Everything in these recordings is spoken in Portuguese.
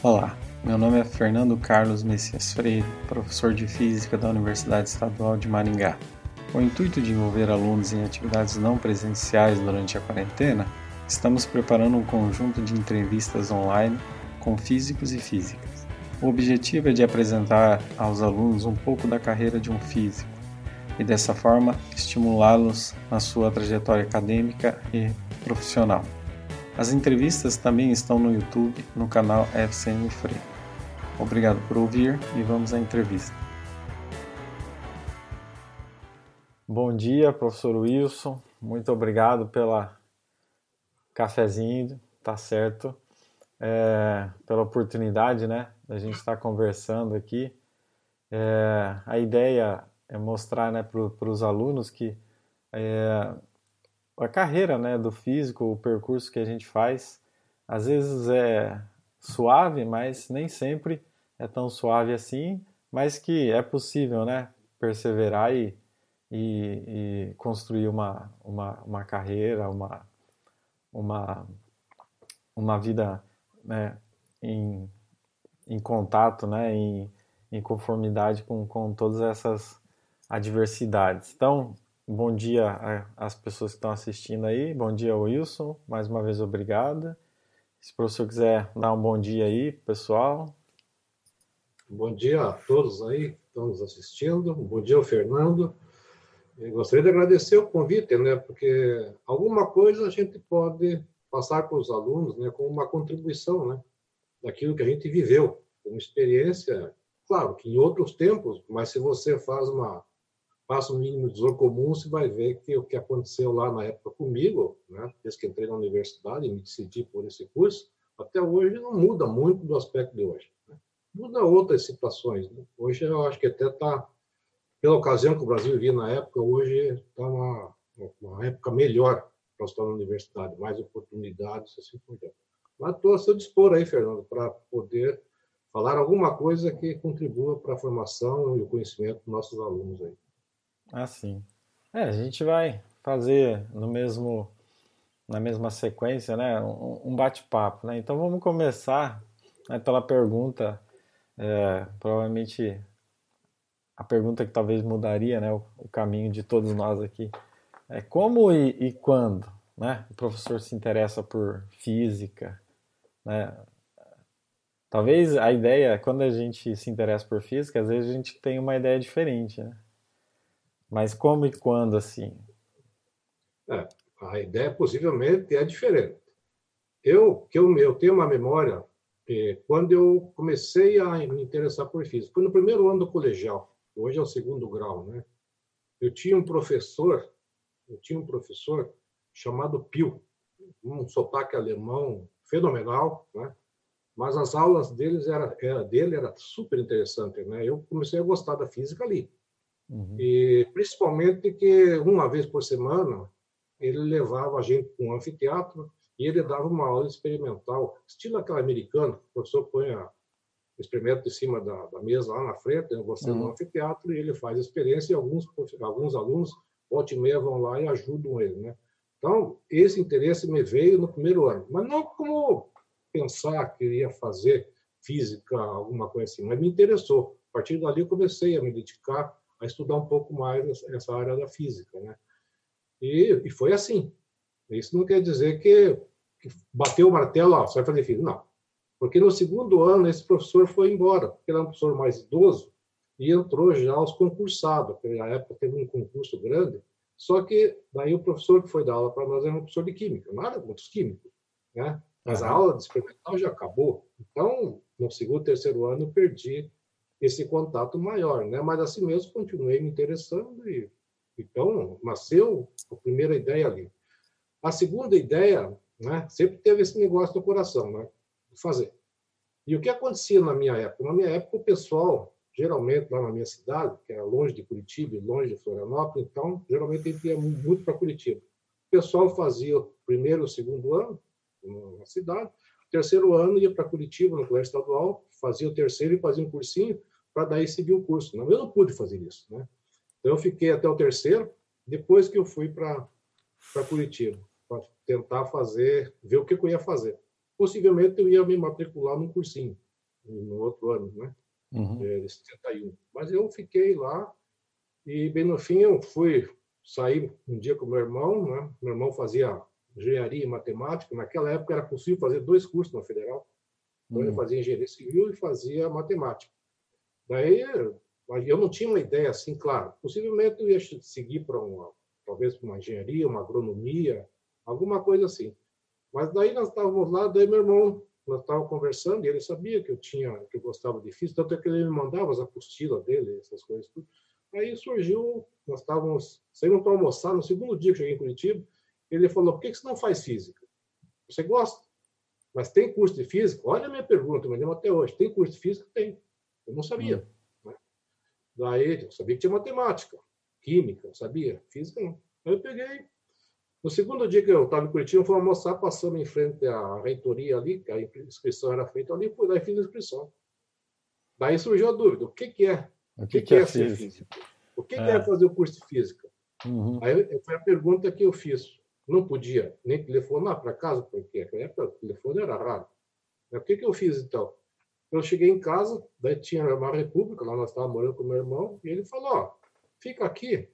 Olá, meu nome é Fernando Carlos Messias Freire, professor de Física da Universidade Estadual de Maringá. Com o intuito de envolver alunos em atividades não presenciais durante a quarentena, estamos preparando um conjunto de entrevistas online com físicos e físicas. O objetivo é de apresentar aos alunos um pouco da carreira de um físico e, dessa forma, estimulá-los na sua trajetória acadêmica e profissional. As entrevistas também estão no YouTube, no canal FCM Freire. Obrigado por ouvir e vamos à entrevista. Bom dia, professor Wilson. Muito obrigado pela cafezinho, tá certo? É, pela oportunidade, né, da gente estar conversando aqui. É, a ideia é mostrar, né, para os alunos que é, a carreira né, do físico, o percurso que a gente faz, às vezes é suave, mas nem sempre é tão suave assim, mas que é possível né, perseverar e, e, e construir uma, uma, uma carreira, uma, uma, uma vida né, em, em contato, né, em, em conformidade com, com todas essas adversidades. Então, Bom dia às pessoas que estão assistindo aí. Bom dia, Wilson. Mais uma vez, obrigado. Se o professor quiser dar um bom dia aí, pessoal. Bom dia a todos aí que estão nos assistindo. Bom dia Fernando. Eu gostaria de agradecer o convite, né? Porque alguma coisa a gente pode passar para os alunos, né? Como uma contribuição, né? Daquilo que a gente viveu, uma experiência. Claro que em outros tempos, mas se você faz uma passa o mínimo de comum, você vai ver que o que aconteceu lá na época comigo, né, desde que entrei na universidade e me decidi por esse curso, até hoje não muda muito do aspecto de hoje. Né? Muda outras situações. Né? Hoje eu acho que até está, pela ocasião que o Brasil vivia na época, hoje está uma, uma época melhor para estar na universidade, mais oportunidades, assim por diante. Mas estou a seu dispor aí, Fernando, para poder falar alguma coisa que contribua para a formação e o conhecimento dos nossos alunos aí. Assim. É, a gente vai fazer no mesmo na mesma sequência, né, um, bate-papo, né? Então vamos começar né, pela pergunta, é, provavelmente a pergunta que talvez mudaria, né, o, o caminho de todos nós aqui, é como e, e, quando, né, o professor se interessa por física, né? Talvez a ideia, quando a gente se interessa por física, às vezes a gente tem uma ideia diferente, né? Mas como e quando assim? É, a ideia possivelmente é diferente. Eu que eu, eu tenho uma memória é, quando eu comecei a me interessar por física, foi no primeiro ano do colegial. Hoje é o segundo grau, né? Eu tinha um professor, eu tinha um professor chamado Pio, um sotaque alemão fenomenal, né? Mas as aulas deles era, era dele era super interessante, né? Eu comecei a gostar da física ali. Uhum. E principalmente que uma vez por semana ele levava a gente para um anfiteatro e ele dava uma aula experimental, estilo aquela americana, o professor põe a experimento em cima da, da mesa lá na frente, né, você uhum. no anfiteatro, e ele faz a experiência e alguns, alguns alunos, volta e meia, vão lá e ajudam ele. Né? Então, esse interesse me veio no primeiro ano, mas não como pensar que iria fazer física, alguma coisa assim, mas me interessou. A partir dali, eu comecei a me dedicar a estudar um pouco mais essa área da física, né? E, e foi assim. Isso não quer dizer que, que bateu o martelo, ó, você vai fazer física. Não. Porque no segundo ano esse professor foi embora, porque era um professor mais idoso e entrou já os concursados. Naquela época teve um concurso grande, só que daí o professor que foi dar aula para nós era um professor de química, nada contra os químicos, né? Mas a aula de experimental já acabou. Então, no segundo, terceiro ano, eu perdi esse contato maior, né? Mas assim mesmo continuei me interessando e então nasceu a primeira ideia ali. A segunda ideia, né? Sempre teve esse negócio no coração, né? De fazer. E o que acontecia na minha época? Na minha época o pessoal, geralmente lá na minha cidade, que era longe de Curitiba longe de Florianópolis, então geralmente ele ia muito para Curitiba. O pessoal fazia o primeiro, o segundo ano na cidade, terceiro ano ia para Curitiba no colégio estadual, fazia o terceiro e fazia um cursinho para daí seguir o curso. Não, eu não pude fazer isso, né? Então eu fiquei até o terceiro, depois que eu fui para Curitiba, para tentar fazer, ver o que eu ia fazer. Possivelmente eu ia me matricular num cursinho, no outro ano, né? Uhum. É, 71. Mas eu fiquei lá e, bem no fim, eu fui sair um dia com meu irmão, né? Meu irmão fazia engenharia e matemática. Naquela época era possível fazer dois cursos na Federal. Então, uhum. eu fazia engenharia civil e fazia matemática. Daí, eu não tinha uma ideia assim, claro. Possivelmente eu ia seguir para uma, talvez para uma engenharia, uma agronomia, alguma coisa assim. Mas daí nós estávamos lá, daí meu irmão, nós estávamos conversando e ele sabia que eu tinha, que eu gostava de física, tanto é que ele me mandava as apostilas dele, essas coisas tudo. Aí surgiu, nós estávamos saindo para almoçar, no segundo dia que cheguei em Curitiba, ele falou, por que você não faz física? Você gosta? Mas tem curso de física? Olha a minha pergunta, me lembro até hoje. Tem curso de física? Tem. Eu não sabia. Hum. Né? Daí, eu sabia que tinha matemática, química, sabia. Física não. Aí eu peguei. No segundo dia que eu estava em Curitiba, eu fui almoçar, passando em frente à reitoria ali, que a inscrição era feita ali, fui lá e fiz a inscrição. Daí surgiu a dúvida, o que, que é? O que, que, que é, é ser físico? O que, é. que é fazer o curso de física? Uhum. Aí foi a pergunta que eu fiz. Não podia nem telefonar para casa, porque naquela época o telefone era raro. O que, que eu fiz então? Eu cheguei em casa, daí tinha uma república, lá nós estávamos morando com meu irmão, e ele falou: ó, fica aqui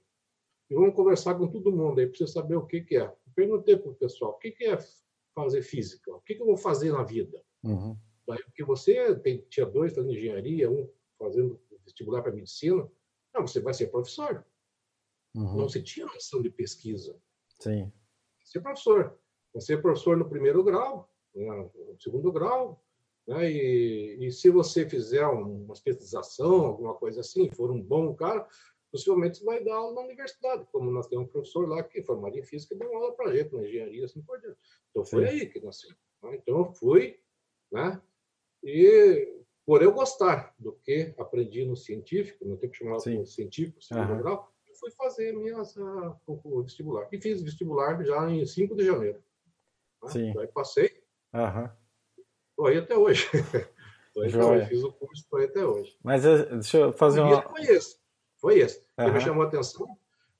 e vamos conversar com todo mundo aí, para você saber o que, que é. Eu perguntei para o pessoal: o que, que é fazer física? O que, que eu vou fazer na vida? Uhum. Daí, porque você tem, tinha dois fazendo engenharia, um fazendo vestibular para medicina. Não, você vai ser professor. Uhum. Não se tinha noção de pesquisa. Sim. Ser professor. Vai ser professor no primeiro grau, né, no segundo grau, né? E, e, se você fizer uma especialização, alguma coisa assim, for um bom cara, possivelmente você vai dar aula na universidade, como nós temos um professor lá que formaria em física e deu aula para a gente, na engenharia, assim por diante. Então foi Sim. aí que nasceu. Né? Então eu fui, né? E por eu gostar do que aprendi no científico, no tempo chamado Sim. científico, segundo uhum. grau, fui fazer minha, o vestibular. E fiz vestibular já em 5 de janeiro. Né? Sim. Aí passei. Uhum. Estou aí até hoje. Aí Fiz o curso, estou aí até hoje. Mas eh, deixa eu fazer uma... Foi esse. Foi esse. Uhum. que me chamou a atenção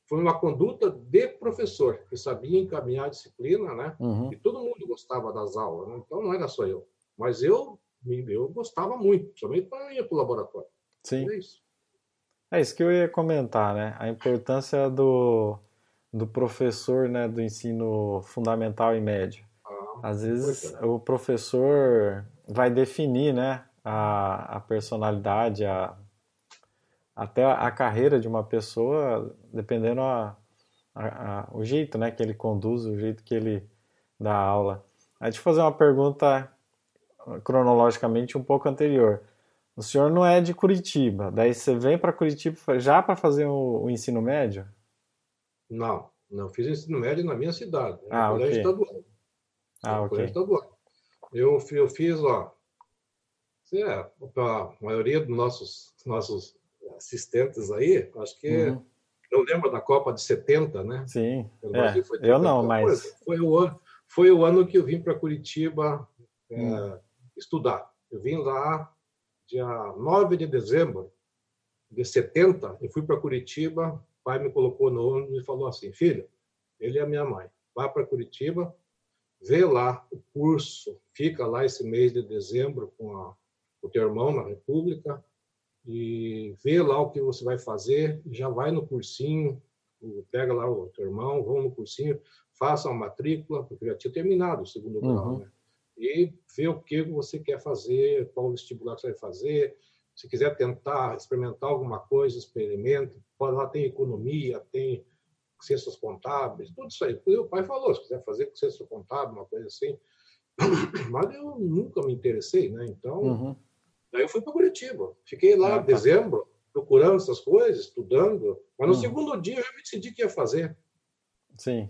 foi uma conduta de professor, que sabia encaminhar a disciplina, né? Uhum. E todo mundo gostava das aulas, né? então não era só eu. Mas eu eu gostava muito, principalmente para ir para o laboratório. Sim. É isso. É isso que eu ia comentar, né? A importância do, do professor, né, do ensino fundamental e médio. Ah, Às vezes o professor vai definir, né, a, a personalidade, a, até a carreira de uma pessoa, dependendo a, a, a, o jeito, né, que ele conduz, o jeito que ele dá aula. Aí deixa eu fazer uma pergunta cronologicamente um pouco anterior. O senhor não é de Curitiba, daí você vem para Curitiba já para fazer o, o, ensino médio? Não, não fiz ensino médio na minha cidade, no ah, colégio okay. estadual. Ah, no ok. Estadual. Eu, eu fiz, ó, é, a maioria dos nossos, nossos assistentes aí, acho que uhum. não lembro da Copa de 70, né? Sim, é, eu não, mas... Foi o, ano, foi o ano que eu vim para Curitiba é, hum estudar. Eu vim lá dia 9 de dezembro de 70, eu fui para Curitiba, o pai me colocou no ônibus e falou assim, filho, ele é a minha mãe, vai para Curitiba, vê lá o curso, fica lá esse mês de dezembro com a, o teu irmão na República e vê lá o que você vai fazer, já vai no cursinho, pega lá o teu irmão, vão no cursinho, faça uma matrícula, porque já tinha terminado o segundo grau, uhum. né? E ver o que você quer fazer, qual vestibular que você vai fazer. Se quiser tentar experimentar alguma coisa, experimente. Lá tem economia, tem ciências contábeis, tudo isso aí. O pai falou, se quiser fazer ciência contábil, uma coisa assim. Mas eu nunca me interessei, né? Então, uhum. daí eu fui para Curitiba. Fiquei lá em ah, tá. dezembro, procurando essas coisas, estudando. Mas no uhum. segundo dia eu já decidi que ia fazer. Sim.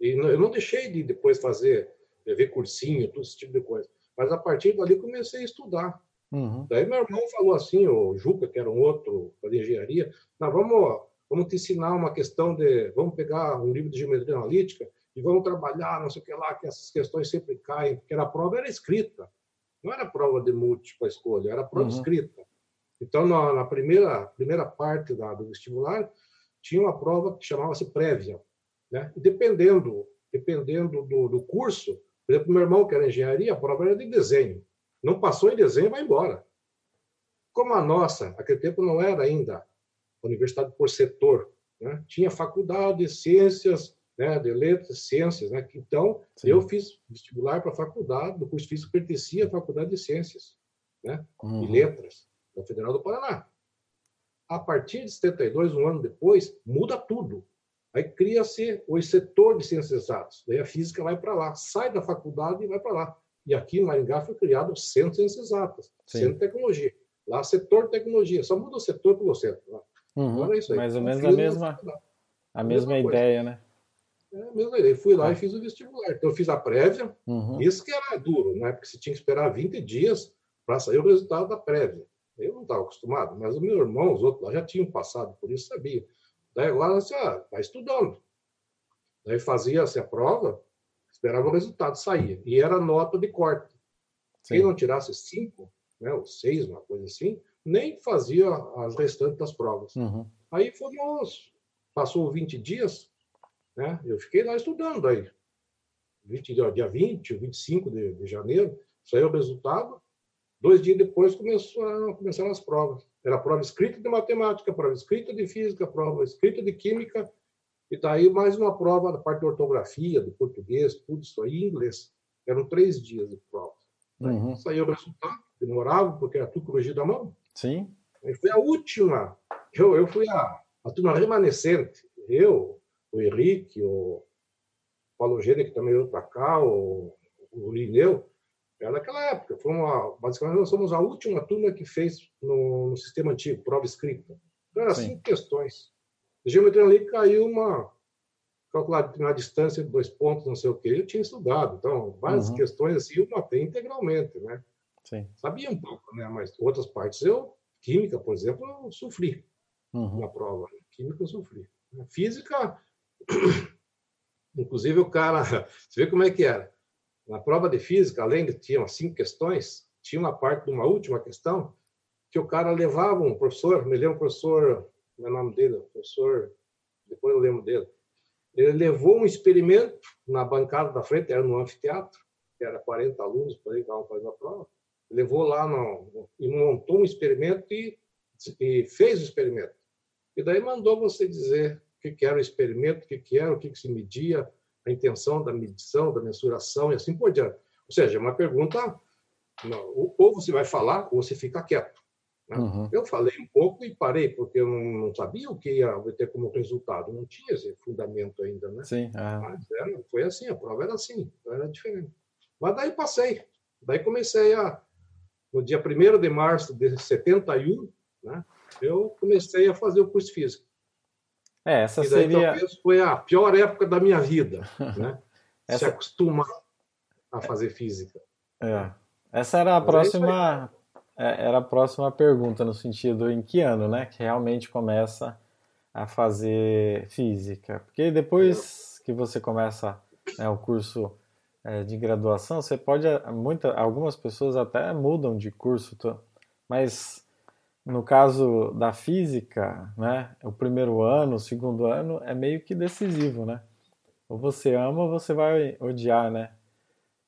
E eu não deixei de depois fazer ver cursinho, todo esse tipo de coisa. Mas a partir dali comecei a estudar. Uhum. Daí meu irmão falou assim, o Juca, que era um outro da engenharia, não, vamos, vamos te ensinar uma questão de, vamos pegar um livro de geometria analítica e vamos trabalhar, não sei o que lá, que essas questões sempre caem, porque a prova era escrita, não era prova de múltipla escolha, era prova uhum. escrita. Então, na, na, primeira, primeira parte da, do vestibular, tinha uma prova que chamava-se prévia. Né? E dependendo, dependendo do, do curso, por exemplo, meu irmão, que era engenharia, a prova era de desenho. Não passou em desenho, vai embora. Como a nossa, naquele tempo não era ainda universidade por setor, né? tinha faculdade de ciências, né, de letras, ciências. Né? Então, Sim. eu fiz vestibular para a faculdade, do curso físico pertencia à faculdade de ciências né? Uhum. e letras da Federal do Paraná. A partir de 72, um ano depois, muda tudo. Aí cria-se o setor de ciências exatas. Daí a física vai para lá, sai da faculdade e vai para lá. E aqui em Maringá foi criado o Centro de Ciências Exatas, Sim. Centro de Tecnologia. Lá, setor de tecnologia. Só muda o setor pelo centro. Lá. Uhum. é isso aí. Mais ou menos a mesma, a mesma, ideia, né? É a mesma ideia. Fui lá e fiz o vestibular. Então, eu fiz a prévia. Uhum. Isso que era duro, né? Porque você tinha que esperar 20 dias para sair o resultado da prévia. Eu não estava acostumado, mas o meu irmão, os outros lá já tinham passado por isso, sabiam. Daí agora, assim, ah, vai estudando. Daí fazia-se a prova, esperava o resultado sair. E era nota de corte. Sim. Quem não tirasse cinco, né, ou seis, uma coisa assim, nem fazia as restantes das provas. Uhum. Aí fomos, passou 20 dias, né, eu fiquei lá estudando aí. 20, dia 20, 25 de, de janeiro, saiu o resultado, Dois dias depois começou, começaram as provas. Era prova escrita de matemática, prova escrita de física, prova escrita de química, e daí mais uma prova da parte de ortografia, do português, tudo isso aí, inglês. Eram três dias de prova. Uhum. Saiu o resultado, demorava, porque era tudo corrigido à mão. Sim. Aí foi a última. Eu, eu fui a, a turma remanescente. Eu, o Henrique, o Paulo Gênero, que também veio para cá, o, o Lineu, era naquela época. Foi uma, basicamente, nós somos a última turma que fez no, no sistema antigo, prova escrita. Então, eram cinco questões. Geometria ali caiu uma. Calcular na distância de dois pontos, não sei o quê. Eu tinha estudado. Então, várias uhum. questões assim eu matei integralmente, né? Sim. Sabia um pouco, né? Mas outras partes eu. Química, por exemplo, eu sofri uhum. na prova. Química eu sofri. Física. Inclusive, o cara. Você vê como é que era na prova de física, além de tinha cinco questões, tinha uma parte de uma última questão que o cara levava um professor, me lembro o professor, não é nome dele, professor, depois eu lembro dele. Ele levou um experimento na bancada da frente, era no anfiteatro, que era 40 alunos por aí estavam fazendo a prova. Levou lá no, e montou um experimento e, e fez o experimento. E daí mandou você dizer o que, que era o experimento, o que, que era, o que, que se media, a intenção da medição, da mensuração e assim por diante. Ou seja, é uma pergunta, ou você vai falar ou você fica quieto. Né? Uhum. Eu falei um pouco e parei, porque eu não, sabia o que ia ter como resultado, não tinha esse fundamento ainda. Né? Sim, é. Mas era, foi assim, a prova era assim, era diferente. Mas daí passei, daí comecei a, no dia 1 de março de 71, né, eu comecei a fazer o curso físico. É, essa e daí, seria. Talvez foi a pior época da minha vida, né? essa... Se acostumar a fazer física. É. Essa era a Mas é próxima. É, era a próxima pergunta, no sentido em que ano, né? Que realmente começa a fazer física. Porque depois que você começa né, o curso é, de graduação, você pode. Muita, algumas pessoas até mudam de curso, mas no caso da física, né, o primeiro ano, o segundo ano é meio que decisivo, né? Ou você ama ou você vai odiar, né?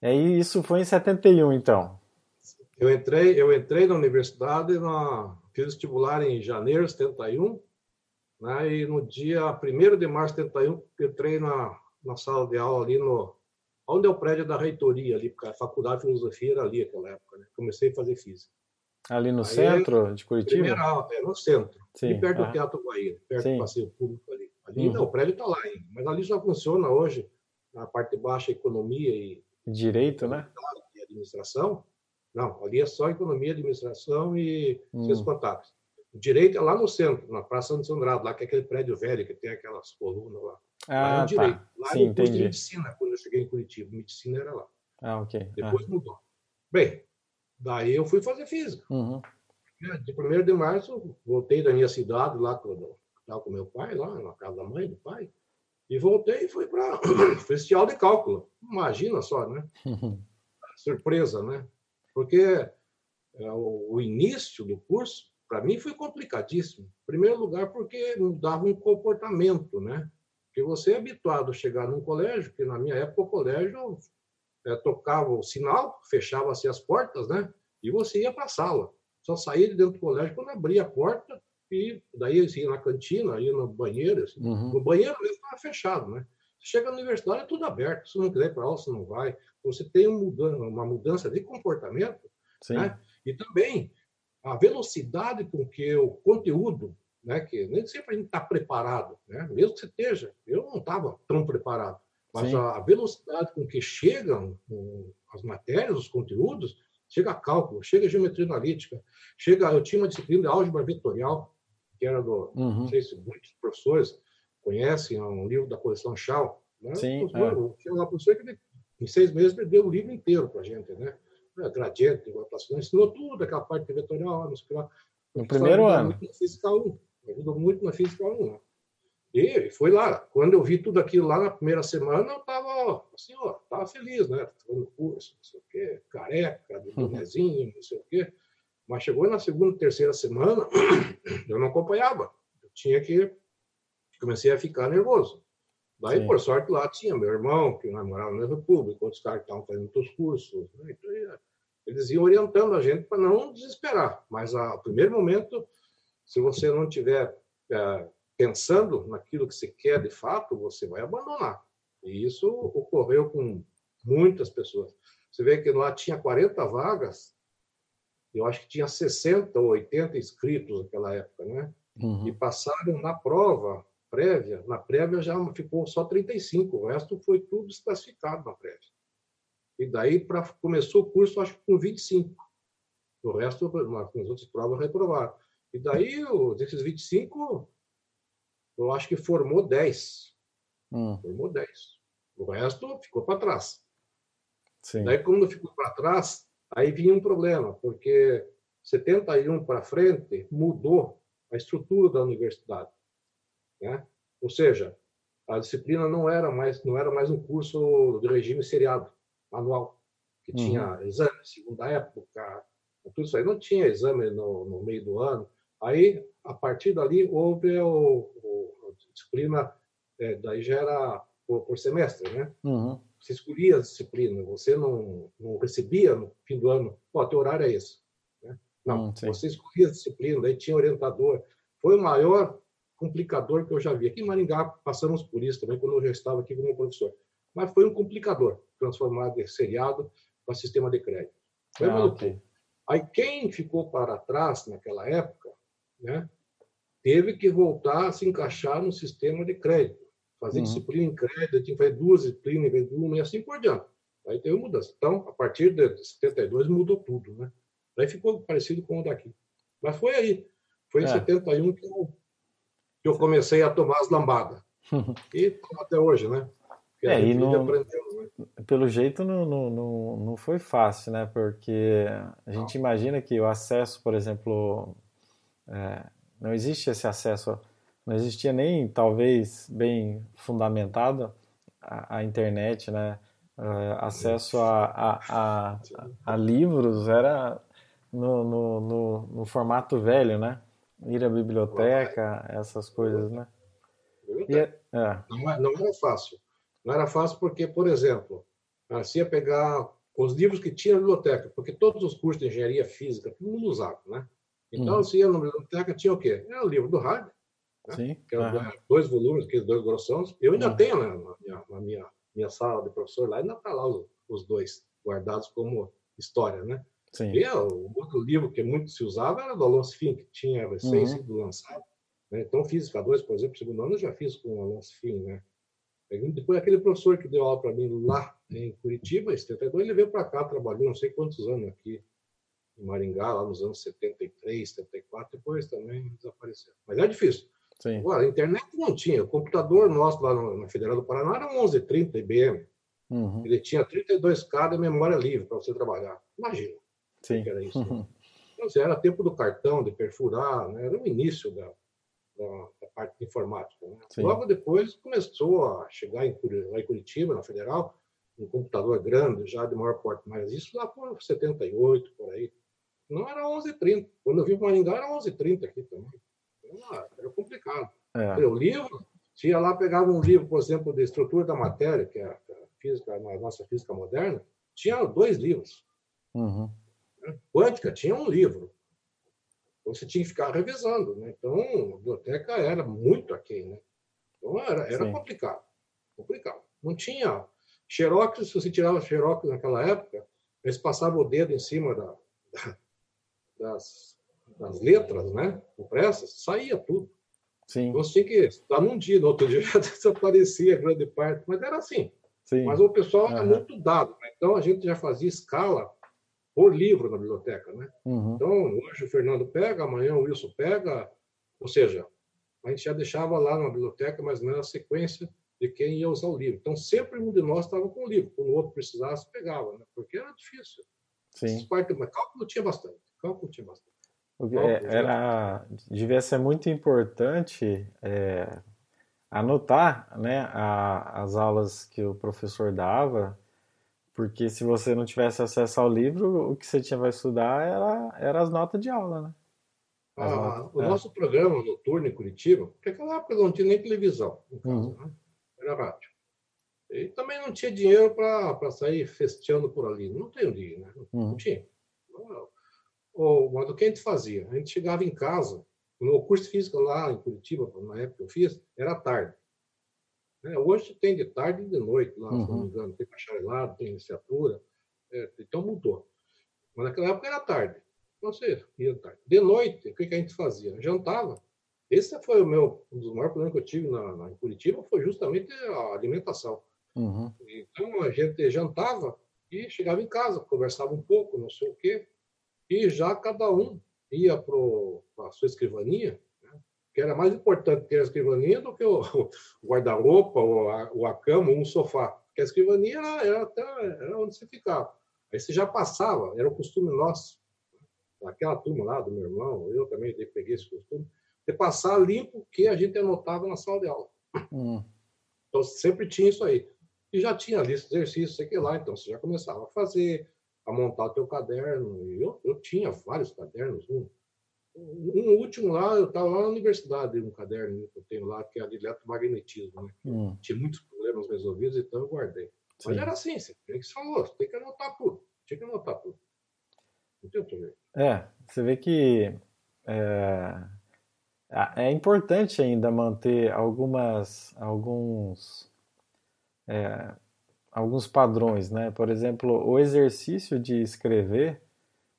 E aí isso foi em 71, então. Eu entrei, eu entrei na universidade, na, fiz vestibular em janeiro de 71, né, e no dia 1 de março de 71, entrei na, na sala de aula ali no... Onde é o prédio da reitoria ali, porque a faculdade de filosofia era ali naquela época, né? Comecei a fazer física. Ali no Aí, centro de Curitiba? Primeira, é, no centro. Sim, ali perto do Teatro Bahia, perto Sim. do passeio público ali. Ali uhum. não, o prédio está lá ainda, mas ali já funciona hoje, na parte baixa, economia e... Direito, né? E administração. Não, ali é só economia, administração e hum. seus contatos. O direito é lá no centro, na Praça Santos Andrade, lá que é aquele prédio velho que tem aquelas colunas lá. Ah, lá é o tá. direito. Tá. Lá Sim, de medicina, quando eu cheguei em Curitiba. Medicina era lá. Ah, ok. Depois ah. mudou. Bem, Daí eu fui fazer física. Uhum. De 1 de março, voltei da minha cidade, lá com, lá com meu pai, lá na casa da mãe, do pai, e voltei e fui para Festival de Cálculo. Imagina só, né? Uhum. Surpresa, né? Porque é, o, o início do curso, para mim, foi complicadíssimo. Em primeiro lugar, porque mudava um comportamento, né? Porque você é habituado a chegar num colégio, que na minha época o colégio é, tocava o sinal, fechava-se as portas, né? E você ia para a sala. Só saía de dentro do colégio quando abria a porta e daí iam na cantina, ia no banheiro. Assim. Uhum. No banheiro mesmo estava fechado, né? Chega na universidade é tudo aberto. Se não quiser ir para aula, você não vai. Você tem uma mudança, uma mudança de comportamento. Né? E também a velocidade com que o conteúdo, né, que nem sempre a gente está preparado, né? mesmo que você esteja. Eu não estava tão preparado. Mas a velocidade com que chegam as matérias, os conteúdos, chega cálculo, chega geometria analítica, chega. Eu tinha uma disciplina de álgebra vetorial, que era do. Uhum. Não sei se muitos professores conhecem, é um livro da coleção Shaw. Né? Sim. é. Tinha uma professora que, em seis meses, ele deu o livro inteiro para a gente, né? É, gradiente, rotação, ensinou tudo, aquela parte vetorial, não sei o que lá. No primeiro ano. Muito na física 1. Ajudou muito na física 1. Né? E foi lá. Quando eu vi tudo aquilo lá na primeira semana, eu estava assim, ó, tava feliz, né? Fazendo curso, não sei o quê, careca, de uhum. bonezinho, não sei o quê. Mas chegou na segunda, terceira semana, eu não acompanhava. Eu tinha que. Comecei a ficar nervoso. Daí, Sim. por sorte, lá tinha meu irmão, que namorava na República, outros caras que estavam fazendo outros cursos. Né? Então, eles iam orientando a gente para não desesperar. Mas, a primeiro momento, se você não tiver é, pensando naquilo que você quer de fato, você vai abandonar. E isso ocorreu com muitas pessoas. Você vê que lá tinha 40 vagas, eu acho que tinha 60 ou 80 inscritos naquela época, né? Uhum. E passaram na prova prévia, na prévia já ficou só 35, o resto foi tudo desclassificado na prévia. E daí para começou o curso, acho que com 25. O resto, nas outras provas, reprovaram. E daí, desses 25, eu acho que formou 10. Hum. Formou 10. O resto ficou para trás. Sim. Daí, quando ficou para trás, aí vinha um problema, porque 71 para frente mudou a estrutura da universidade. Né? Ou seja, a disciplina não era mais não era mais um curso de regime seriado, manual, que uhum. tinha exame, segunda época, tudo isso aí. Não tinha exame no, no meio do ano. Aí, a partir dali, houve o, o disciplina, é, daí já era por, por semestre, né? Uhum. Você escolhia a disciplina, você não, não recebia no fim do ano, pô, teu horário é esse. Né? Não, hum, você escolhia a disciplina, daí tinha orientador. Foi o maior complicador que eu já vi. Aqui em Maringá passamos por isso também, quando eu já estava aqui como professor. Mas foi um complicador transformar de seriado para sistema de crédito. Foi ah, okay. Aí quem ficou para trás naquela época, né, teve que voltar a se encaixar no sistema de crédito, fazer uhum. disciplina em crédito, tinha que fazer duas disciplinas em vez de uma e assim por diante. Aí teve mudança. Então, a partir de 72 mudou tudo, né? Aí ficou parecido com o daqui. Mas foi aí. Foi em é. 71 que eu que eu comecei a tomar as lambadas. e até hoje, né? Porque é, e não, aprendeu, né? pelo jeito não, não, não, não foi fácil, né? Porque a gente não. imagina que o acesso, por exemplo, é, não existe esse acesso, não existia nem talvez bem fundamentado a, a internet, né? Uh, acesso a, a, a, a, livros era no, no, no, no formato velho, né? Ir à biblioteca, essas coisas, né? E, é, é. Não, é, não era fácil. Não era fácil porque, por exemplo, você ia pegar os livros que tinha na biblioteca, porque todos os cursos de engenharia física, todo mundo usava, né? Então, hum. você ia na biblioteca, tinha o quê? Era o livro do Hardy, né? Sim. que eram dois volumes, aqueles dois grossões. Eu ainda tenho né, na, minha, na minha, minha sala de professor lá, ainda está lá os, os dois guardados como história, né? Sim. E o outro livro que muito se usava era do Alonso Fim, que tinha recém uhum. sido lançado. Né? Então, Física 2, por exemplo, segundo ano, eu já fiz com o Alonso Fim. Né? Depois, aquele professor que deu aula para mim lá em Curitiba, em 72, ele veio para cá, trabalhou não sei quantos anos aqui em Maringá, lá nos anos 73, 74, depois também desapareceu. Mas é difícil. Sim. Agora, a internet não tinha. O computador nosso lá na Federal do Paraná era um 1130 IBM. Uhum. Ele tinha 32K de memória livre para você trabalhar. Imagina. Sim. Que era isso. Né? Então, assim, era tempo do cartão, de perfurar, né? era o início da, da, da parte de informática. Né? Logo depois começou a chegar em, lá em Curitiba, na Federal, um computador grande, já de maior porte, mas isso lá por 78, por aí. Não era 11h30. Quando eu vim para Maringá, era 11h30 aqui também. Era, era complicado. É. O livro, se ia lá, pegava um livro, por exemplo, de estrutura da matéria, que é a física, a nossa física moderna, tinha dois livros. Uhum. Quântica tinha um livro. Então, você tinha que ficar revisando. Né? Então, a biblioteca era muito aquém. Né? Então, era, era complicado. Complicado. Não tinha. Xerox, se você tirava Xerox naquela época, eles passavam o dedo em cima da, da, das, das letras, né? Impressas, saía tudo. Sim. Então, você tinha que estar num dia, no outro dia já desaparecia grande parte, mas era assim. Sim. Mas o pessoal uhum. é muito dado. Né? Então, a gente já fazia escala por livro na biblioteca. Né? Uhum. Então, hoje o Fernando pega, amanhã o Wilson pega, ou seja, a gente já deixava lá na biblioteca mais ou menos a sequência de quem ia usar o livro. Então, sempre um de nós estava com o livro. Quando o outro precisasse, pegava, né? porque era difícil. Sim. Parte, mas cálculo tinha bastante. Cálculo tinha bastante. É, era, devia ser muito importante é, anotar né, a, as aulas que o professor dava, porque se você não tivesse acesso ao livro, o que você tinha para estudar era, era as notas de aula, né? Ah, notas, o é. nosso programa noturno em Curitiba, porque naquela época não tinha nem televisão, caso, uhum. né? era rádio. E também não tinha dinheiro para sair festeando por ali. Não tem dinheiro, né? Não, uhum. tinha. Ou, o que a gente fazia? A gente chegava em casa, no curso físico lá em Curitiba, na época que eu fiz, era tarde. É, hoje tem de tarde e de noite lá, uhum. se não me uhum. engano. Tem bacharelado, tem licenciatura. É, então mudou. Mas naquela época era tarde. Então você ia tarde. De noite, o que, que a gente fazia? Jantava. Esse foi o meu, um dos maiores problemas que eu tive na, na em Curitiba, foi justamente a alimentação. Uhum. Então a gente jantava e chegava em casa, conversava um pouco, não sei o quê, e já cada um ia para a sua escrivaninha, né? que era mais importante ter a escrivaninha do que o, o guarda-roupa, ou a, ou a cama, ou um sofá. Porque a escrivaninha era, era, até, era onde você ficava. Aí você já passava, era o costume nosso. Aquela turma lá do meu irmão, eu também peguei esse costume, de passar limpo o que a gente anotava na sala de aula. Hum. Então sempre tinha isso aí. E já tinha lista de exercícios, sei que lá, então você já começava a fazer, a montar o teu caderno. E eu, eu tinha vários cadernos. Um, um último lá, eu estava lá na universidade, um caderno que eu tenho lá, que é de eletromagnetismo. Né? Hum. Tinha muitos problemas resolvidos, então eu guardei. Sim. Mas era assim, você tem que falou, você tem que anotar tudo. Tinha que anotar tudo. Não tem outro jeito. É, você vê que é, é importante ainda manter algumas, alguns é, alguns padrões, né? Por exemplo, o exercício de escrever,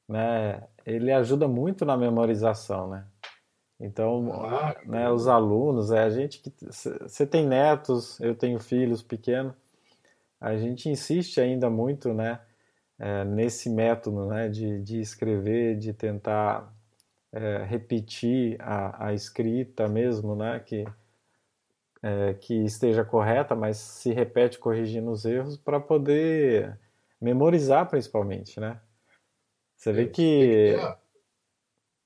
né? Ele ajuda muito na memorização, né? Então, ah, né, os alunos, é a gente que você tem netos, eu tenho filhos pequenos, a gente insiste ainda muito, né, é, nesse método, né, de, de escrever, de tentar é, repetir a, a escrita mesmo, né, que é, que esteja correta, mas se repete corrigindo os erros para poder memorizar principalmente, né? Você vê é, que... que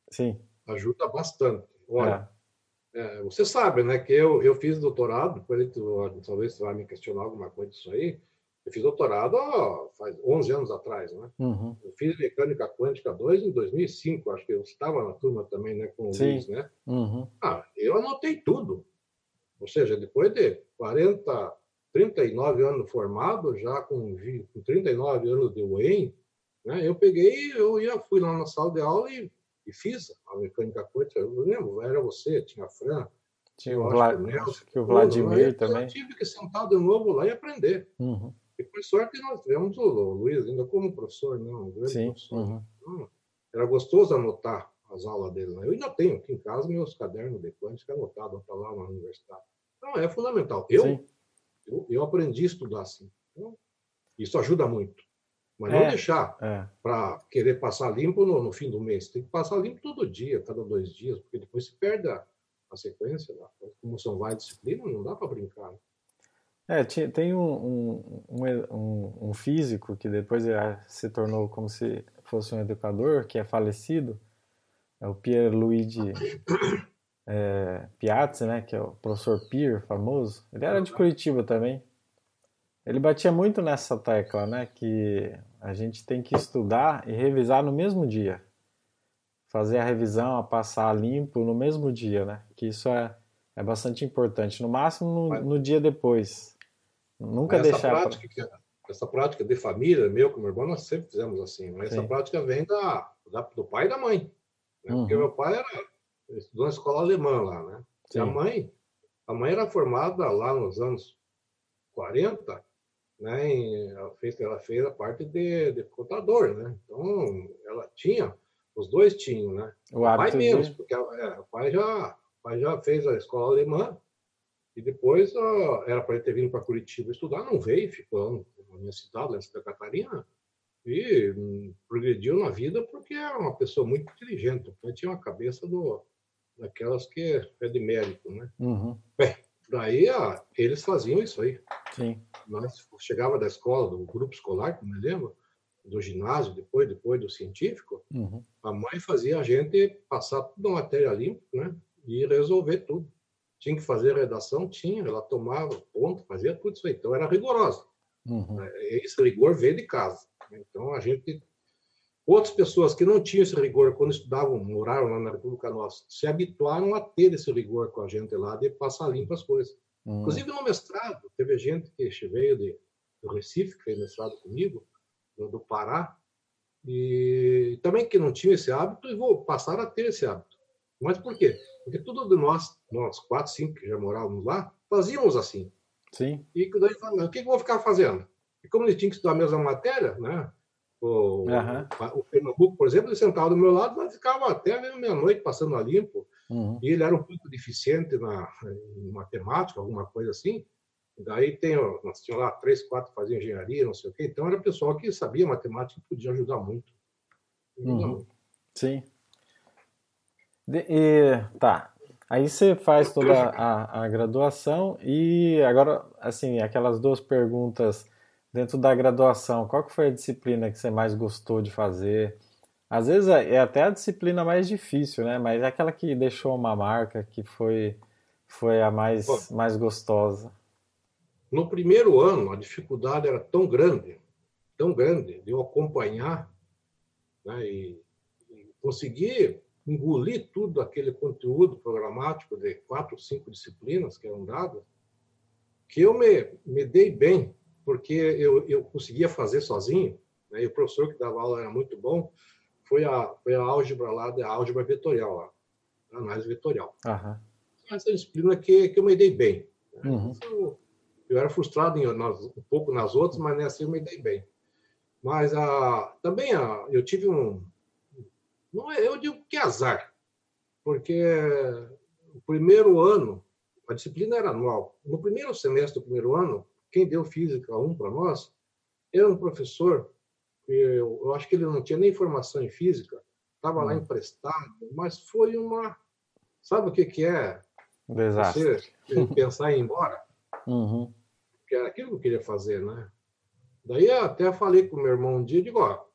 Sim. Ajuda bastante. Olha, é. é. você sabe, né, que eu, eu fiz doutorado, talvez você vai me questionar alguma coisa disso aí, eu fiz doutorado ó, faz 11 anos atrás, né? Uhum. Eu fiz mecânica quântica 2 em 2005, acho que eu estava na turma também, né, com o Sim. Luiz, né? Uhum. Ah, eu anotei tudo. Ou seja, depois de 40, 39 anos formado, já com, com 39 anos de UEM, né, eu peguei, eu ia, fui lá na sala de aula e, e fiz a mecânica quântica. Eu lembro, era você, tinha a Fran, tinha o, Vla... Nelson, que o Vladimir também. Eu tive que sentar de novo lá e aprender. Uhum. E por sorte nós tivemos o Luiz ainda como professor, não, um grande Sim. professor. Uhum. Então, era gostoso anotar as aulas dele. Né? Eu ainda tenho aqui em casa meus cadernos de quântica anotados para lá na universidade. Então, é fundamental. Eu, eu, eu, aprendi a estudar assim. Então, isso ajuda muito. Mas é, não deixar é. para querer passar limpo no, no, fim do mês. Tem que passar limpo todo dia, cada dois dias, porque depois se perde a, a sequência. Lá. Como são várias disciplinas, não dá para brincar. Né? É, tem um, um, um, um, físico que depois se tornou como se fosse um educador, que é falecido, é o Pierluigi é, Piazzi, né, que é o professor Pier, famoso, ele era de Curitiba também. Ele batia muito nessa tecla, né, que a gente tem que estudar e revisar no mesmo dia. Fazer a revisão, a passar limpo no mesmo dia, né, que isso é, é bastante importante. No máximo no, no dia depois. Nunca essa deixar... Prática, pra... essa prática de família, meu com meu irmão, nós sempre fizemos assim. Mas essa prática vem da, da, do pai e da mãe. Né? Uhum. Porque meu pai era, estudou na escola alemã lá, né? E a mãe, a mãe era formada lá nos anos 40, né? Em, ela, fez, ela fez a parte de, de contador, né? Então, ela tinha, os dois tinham, né? O, o pai menos, de... porque é, o pai já, o pai já fez a escola alemã, e depois ó, era para ele ter vindo para Curitiba estudar, não veio, ficou na minha cidade, lá em Santa Catarina, e hum, progrediu na vida porque era uma pessoa muito inteligente, porque tinha uma cabeça do, daquelas que é de mérito, né? Uhum. Bem, daí ó, eles faziam isso aí. Sim. Nós chegava da escola, do grupo escolar, como me lembro, do ginásio, depois, depois do científico, uhum. a mãe fazia a gente passar toda a matéria limpa, né? E resolver tudo. Tinha que fazer redação? Tinha. Ela tomava ponto, fazia tudo isso aí. Então, era rigorosa. Uhum. É, esse rigor veio de casa. Então, a gente... Outras pessoas que não tinham esse rigor quando estudavam, moraram lá na República Nossa, se habituaram a ter esse rigor com a gente lá de passar limpo as coisas. Uhum. Inclusive, no mestrado, teve gente que veio de, do Recife, que fez mestrado comigo, do, do Pará, e também que não tinha esse hábito e vou passar a ter esse hábito. Mas por quê? Porque tudo de nós, nós quatro, cinco que já morávamos lá, fazíamos assim. Sim. E daí, o que eu vou ficar fazendo? E como ele tinha que estudar a mesma matéria, né? O, uhum. o Pernambuco, por exemplo, ele sentava do meu lado, mas ficava até meia-noite passando a limpo. Uhum. E ele era um pouco deficiente na em matemática, alguma coisa assim. Daí tem, nós tínhamos lá três, quatro que faziam engenharia, não sei o quê. Então era pessoal que sabia matemática e podia ajudar muito. Ajudar uhum. muito. Sim. De, e, tá. Aí você faz toda a, a graduação e agora, assim, aquelas duas perguntas dentro da graduação, qual que foi a disciplina que você mais gostou de fazer? Às vezes é, é até a disciplina mais difícil, né? Mas é aquela que deixou uma marca, que foi, foi a mais, mais gostosa. No primeiro ano, a dificuldade era tão grande, tão grande, de eu acompanhar né, e, e conseguir engolir tudo aquele conteúdo programático de quatro, cinco disciplinas que eram dadas, que eu me, me dei bem, porque eu, eu conseguia fazer sozinho, né? e o professor que dava aula era muito bom, foi a, foi a álgebra lá, a álgebra vetorial, lá, a análise vetorial. Uhum. Essa disciplina que, que eu me dei bem. Né? Uhum. Eu, eu, era frustrado em, nas, um pouco nas outras, mas nessa eu me dei bem. Mas a, também a, eu tive um, não é, eu digo que é azar, porque o primeiro ano, a disciplina era anual. No primeiro semestre do primeiro ano, quem deu física 1 para nós era um professor, eu, eu acho que ele não tinha nem formação em física, estava lá hum. emprestado, mas foi uma. Sabe o que, que é? Desastre. Você pensar em ir embora? Uhum. Que era aquilo que eu queria fazer, né? Daí eu até falei com o meu irmão um dia, digo, ó,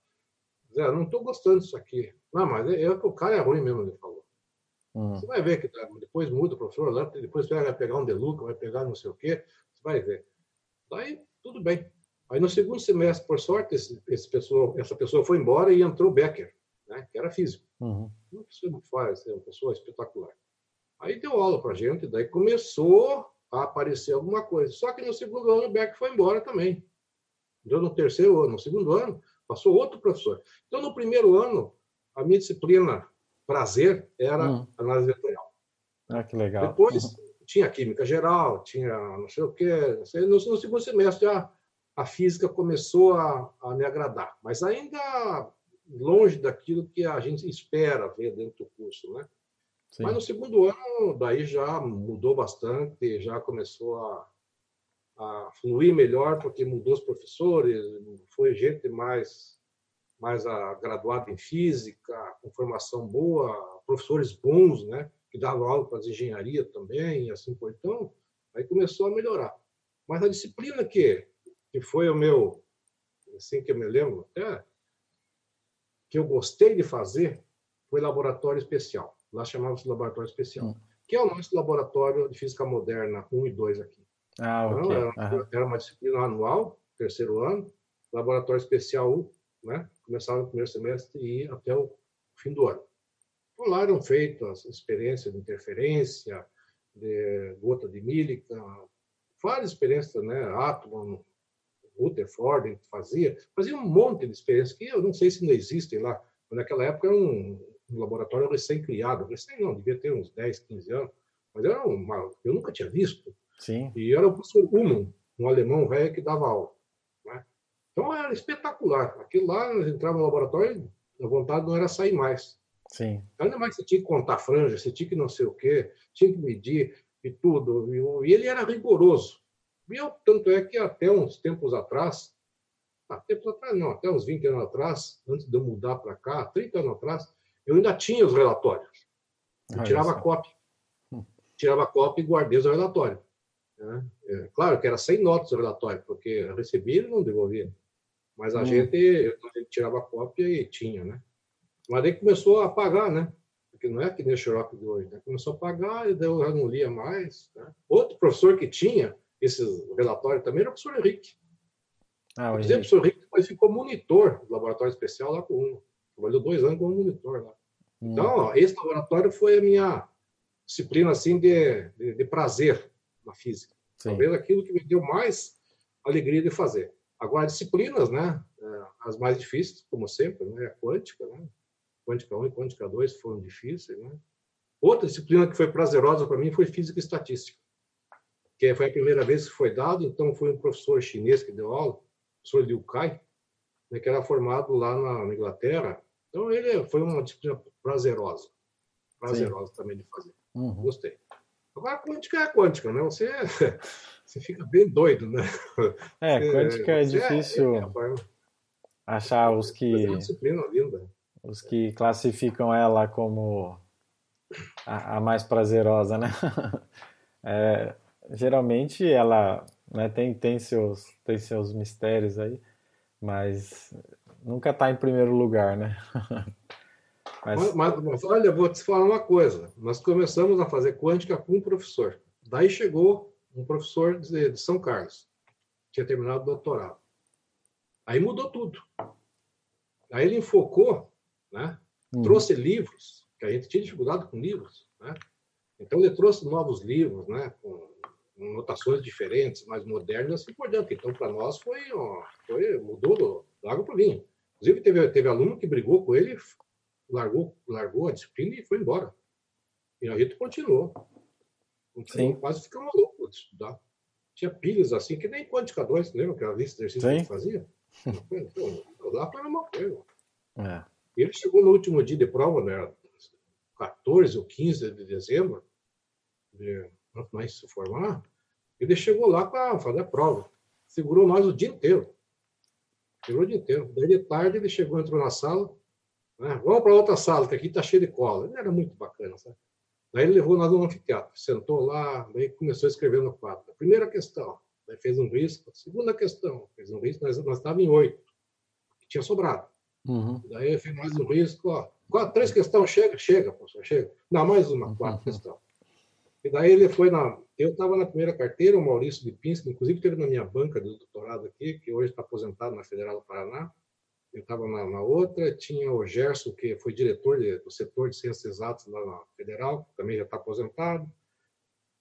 Zé, não estou gostando disso aqui. Não, mas é, é, o cara é ruim mesmo, ele falou. Uhum. Você vai ver que tá, depois muda o professor lá, depois vai pegar um deluca, vai pegar não sei o quê, você vai ver. Daí, tudo bem. Aí no segundo semestre, por sorte, esse, esse pessoa, essa pessoa foi embora e entrou Becker, né, que era físico. Uhum. Uma pessoa muito faz, é uma pessoa espetacular. Aí deu aula para gente, daí começou a aparecer alguma coisa. Só que no segundo ano o Becker foi embora também. Deu no terceiro ano. No segundo ano, passou outro professor. Então, no primeiro ano, a minha disciplina prazer era hum. análise vetorial. Ah, que legal. Depois uhum. Tinha química geral, tinha não sei o quê. No, no segundo semestre a, a física começou a, a me agradar, mas ainda longe daquilo que a gente espera ver dentro do curso, né? Sim. Mas no segundo ano, daí já mudou bastante, já começou a, a fluir melhor, porque mudou os professores, foi gente mais mais graduada em física, com formação boa, professores bons, né, que davam aula para as engenharia também, e assim por então, aí começou a melhorar. Mas a disciplina que, que foi o meu, assim que eu me lembro até, que eu gostei de fazer, foi laboratório especial. Lá chamava-se laboratório especial, hum. que é o nosso laboratório de física moderna 1 e 2 aqui. Ah, então, okay. era, uhum. era uma disciplina anual, terceiro ano, laboratório especial né? Começava no primeiro semestre e ia até o fim do ano. Lá eram feitas experiências de interferência, de gota de mílica, várias experiências, né? Átomo, Rutherford fazia, fazia um monte de experiências que eu não sei se não existem lá. Naquela época era um, um laboratório recém-criado, recém não, devia ter uns 10, 15 anos, mas era uma, eu nunca tinha visto. Sim. E era o professor Uman, um alemão velho que dava aula. Né? Então era espetacular. Aquilo lá, nós entrava no laboratório, a vontade não era sair mais. Sim. Ainda mais que você tinha que contar franja, você tinha que não sei o quê, tinha que medir e tudo. E ele era rigoroso. E eu, tanto é que até uns tempos atrás, ah, tempos atrás não, até uns 20 anos atrás, antes de eu mudar para cá, 30 anos atrás, eu ainda tinha os relatórios. Eu tirava cópia. Hum. Tirava cópia e guardei os relatórios. Né? É, claro que era sem notas o relatório, porque eu recebia e não devolvia. Mas a hum. gente, a gente tirava cópia e tinha, né? Mas aí começou a pagar, né? Porque não é que nem o Xerox de hoje, né? Começou a pagar e daí eu já não lia mais. Né? Outro professor que tinha esse relatório também era o professor Henrique. Ah, o professor Henrique depois ficou monitor do laboratório especial lá com um. Trabalhou dois anos como monitor lá. Hum. Então, ó, esse laboratório foi a minha disciplina assim de, de, de prazer na física. Sim. Talvez aquilo que me deu mais alegria de fazer. Agora, disciplinas, né? É, as mais difíceis, como sempre, né? A quântica, né? Quântica 1 e Quântica 2 foram difíceis, né? Outra disciplina que foi prazerosa para mim foi física e estatística, que foi a primeira vez que foi dado, então foi um professor chinês que deu aula, o professor Liu Kai, né, que era formado lá na Inglaterra. Então ele foi uma disciplina prazerosa, prazerosa Sim. também de fazer. Uhum. Gostei. Agora, quântica é quântica, né? Você, você fica bem doido, né? É, quântica é, é difícil é, é, achar os que. É uma disciplina linda. Os que classificam ela como a, a mais prazerosa, né? É, geralmente ela né, tem, tem, seus, tem seus mistérios aí, mas nunca está em primeiro lugar, né? Mas... Mas, mas, olha, vou te falar uma coisa. Nós começamos a fazer quântica com um professor. Daí chegou um professor de, de São Carlos, tinha terminado o doutorado. Aí mudou tudo. Aí ele enfocou, né? Uhum. trouxe livros, que a gente tinha dificuldade com livros. Né? Então ele trouxe novos livros, né? com notações diferentes, mais modernas e por diante. Então, para nós, foi, ó, foi mudou do, do água para o vinho. Inclusive, teve, teve aluno que brigou com ele largou, largou a disciplina e foi embora. E a gente continuou. continuou quase ficamos loucos de estudar. Tinha pilhas assim, que nem 2, lembra aquela lista de exercícios que a gente fazia? Então, lá para uma coisa. É. Ele chegou no último dia de prova, né? 14 ou 15 de dezembro, de nós se formar, ele chegou lá para fazer a prova. Segurou nós o dia inteiro. Segurou o dia inteiro. Daí de tarde ele chegou, entrou na sala, né? Vamos para outra sala, que aqui está cheio de cola. Ele era muito bacana, sabe? Daí ele levou nós no anfiteatro, sentou lá, daí começou a escrever no quadro. Primeira questão, daí fez um risco. Segunda questão, fez um risco, nós, nós estávamos em oito, que tinha sobrado. Uhum. Daí fez mais um risco, ó. Quatro, três questões, chega, chega, professor, chega. Não, mais uma, quatro uhum. questões. E daí ele foi na. Eu estava na primeira carteira, o Maurício de Pinsk, inclusive teve na minha banca de doutorado aqui, que hoje está aposentado na Federal do Paraná eu estava na, na, outra, tinha o Gerson, que foi diretor de, do setor de ciências exatas lá na Federal, também já está aposentado.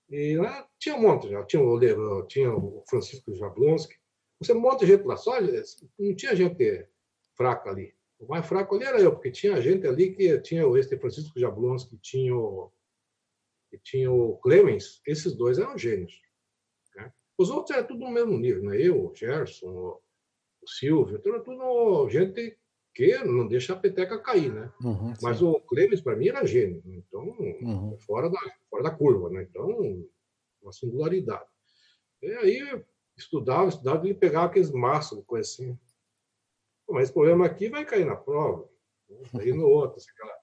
E lá tinha um monte já, tinha o, tinha o Francisco Jablonski, você um monte de gente lá, só não tinha gente fraca ali. O mais fraco ali era eu, porque tinha gente ali que tinha o este Francisco Jablonski, tinha o, tinha o Clemens, esses dois eram gênios. Né? Os outros eram tudo no mesmo nível, né? eu, o Gerson, o Silvio, então, tudo gente que não deixa a peteca cair, né? Uhum, Mas o Clemens, para mim, era gênio, né? então, uhum. fora, da, fora da curva, né? Então, uma singularidade. E aí, estudava, estudava, e pegava aqueles maços, coisa assim. Mas esse problema aqui vai cair na prova, aí no outro, assim, aquela...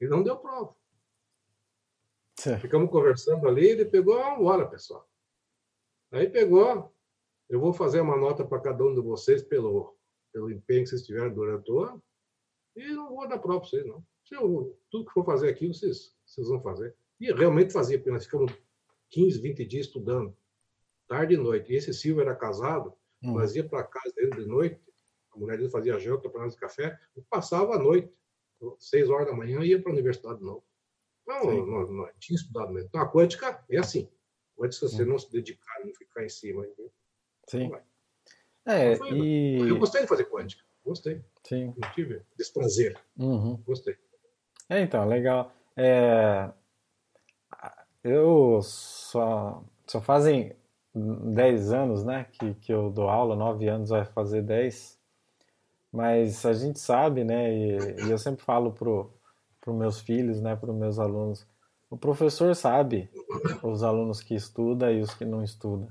e não deu prova. Certo. Ficamos conversando ali, ele pegou, vamos embora, pessoal. Aí pegou, eu vou fazer uma nota para cada um de vocês pelo, pelo empenho que vocês tiveram durante o ano e não vou dar prova para vocês, não. Eu, tudo que for fazer aqui, vocês, vocês vão fazer. E realmente fazia, porque nós ficamos 15, 20 dias estudando, tarde e noite. E esse Silvio era casado, hum. nós ia para casa dele de noite, a mulher dele fazia janta para nós de café, e passava a noite, seis horas da manhã, ia para a universidade de novo. Então, nós, nós tinha estudado mesmo. Então, a quântica é assim. Quântica, se você não se dedicar, não ficar em cima, Sim. É, Foi- e... Eu gostei de fazer quântica. Gostei. Sim. Não tive desprazer. Uhum. Gostei. É, então, legal. É, eu só, só fazem 10 anos, né, que, que eu dou aula, 9 anos vai fazer 10, mas a gente sabe, né, e, e eu sempre falo pro, pro meus filhos, né, pros meus alunos, o professor sabe os alunos que estudam e os que não estudam.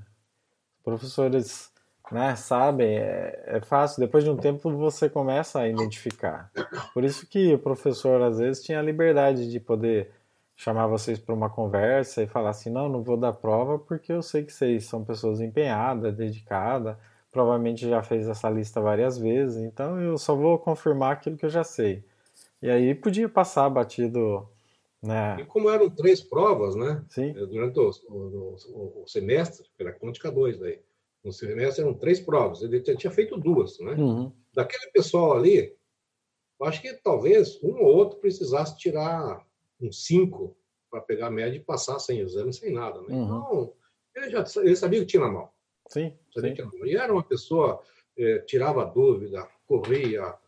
Os professores, né, sabem, é, é fácil, depois de um tempo você começa a identificar. Por isso que o professor às vezes tinha a liberdade de poder chamar vocês para uma conversa e falar assim, não, não vou dar prova porque eu sei que vocês são pessoas empenhadas, dedicadas, provavelmente já fez essa lista várias vezes, então eu só vou confirmar aquilo que eu já sei. E aí podia passar batido, né? E como eram três provas, né? Sim, Durante o, o- o- semestre, era quântica 2 daí. No semestre eram três provas. Ele tinha tinha feito duas, né? uhum, Daquele pessoal ali, eu acho que talvez um ou outro precisasse tirar um cinco para pegar a média e passar sem exame, sem nada, né? Uhum. Então, ele já ele sabia que tinha na mão. Sim, sim. E era uma pessoa, eh, tirava dúvida, corria, ah,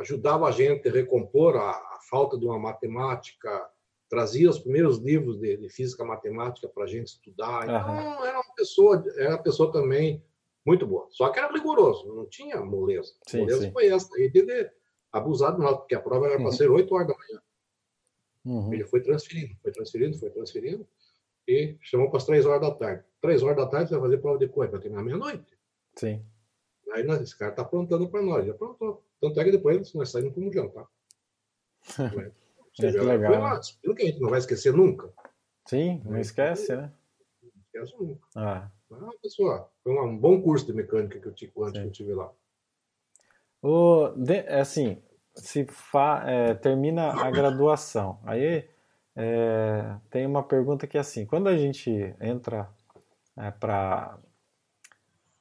ajudava a gente a recompor a, a falta de uma matemática, trazia os primeiros livros de, de física matemática para a gente estudar. Então, Aham. era uma pessoa, era uma pessoa também muito boa. Só que era rigoroso, não tinha moleza. Sim, moleza sim. foi essa. E dele abusado nós, porque a prova era para Uhum. ser 8 horas da manhã. uhum, Ele foi transferindo, foi transferindo, foi transferindo, e chamou para as 3 horas da tarde. 3 horas da tarde você vai fazer prova de coisa, vai terminar meia-noite. sim, Aí nós, esse cara está aprontando para nós, já aprontou. Tanto é que depois nós saímos um jantar. Ou É, que seja, legal, foi uma disciplina que a gente não vai esquecer nunca. sim, não esquece, né? Não esquece nunca. Ah. Mas, pessoal, foi um, bom curso de mecânica que eu tive, antes que Sim. eu tive lá. O, de, é assim, se fa, é, termina a graduação, aí é, tem uma pergunta que é assim, quando a gente entra é, para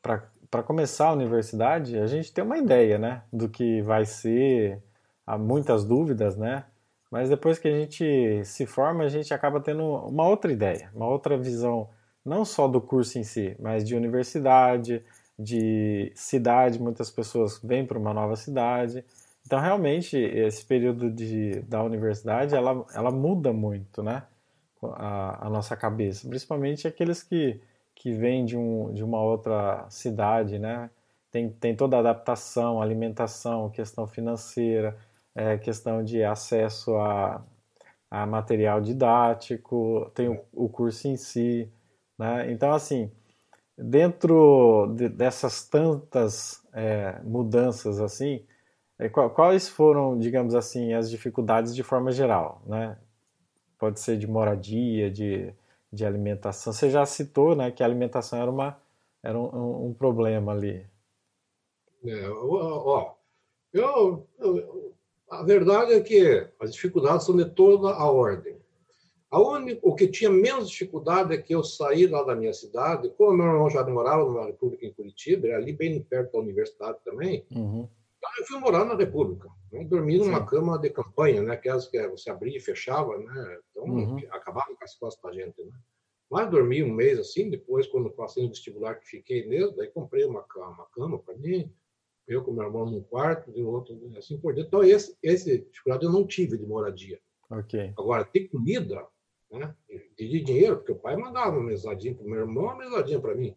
para começar a universidade, a gente tem uma ideia, né, do que vai ser, há muitas dúvidas, né, mas depois que a gente se forma, a gente acaba tendo uma outra ideia, uma outra visão, não só do curso em si, mas de universidade, de cidade, muitas pessoas vêm para uma nova cidade. Então, realmente, esse período de, da universidade, ela, ela muda muito, né? A, a nossa cabeça, principalmente aqueles que, que vêm de, um, de uma outra cidade, né? Tem, tem toda a adaptação, alimentação, questão financeira, é, questão de acesso a, a material didático, tem o, o curso em si, né? Então, assim, dentro de, dessas tantas é, mudanças assim, é, quais foram, digamos assim, as dificuldades de forma geral, né? Pode ser de moradia, de, de alimentação. Você já citou, né, que a alimentação era uma era um, um problema ali. É, ó, eu, eu, a verdade é que as dificuldades são de toda a ordem. A única, o que tinha menos dificuldade é que eu saí lá da minha cidade, como meu irmão já morava numa república em Curitiba, ali bem perto da universidade também, Uhum. Então eu fui morar na república, né? dormi numa Sim. cama de campanha, né? aquelas que você abria e fechava, né? então Uhum. acabava com as costas da gente. Né? Mas dormi um mês assim, depois quando passei no vestibular que fiquei mesmo, daí comprei uma cama, uma cama para mim, eu com meu irmão num quarto, e o outro assim por dentro. Então esse, esse dificuldade eu não tive de moradia. Ok. Agora, ter comida, né? E de dinheiro, porque o pai mandava uma mesadinha para o meu irmão, uma mesadinha para mim.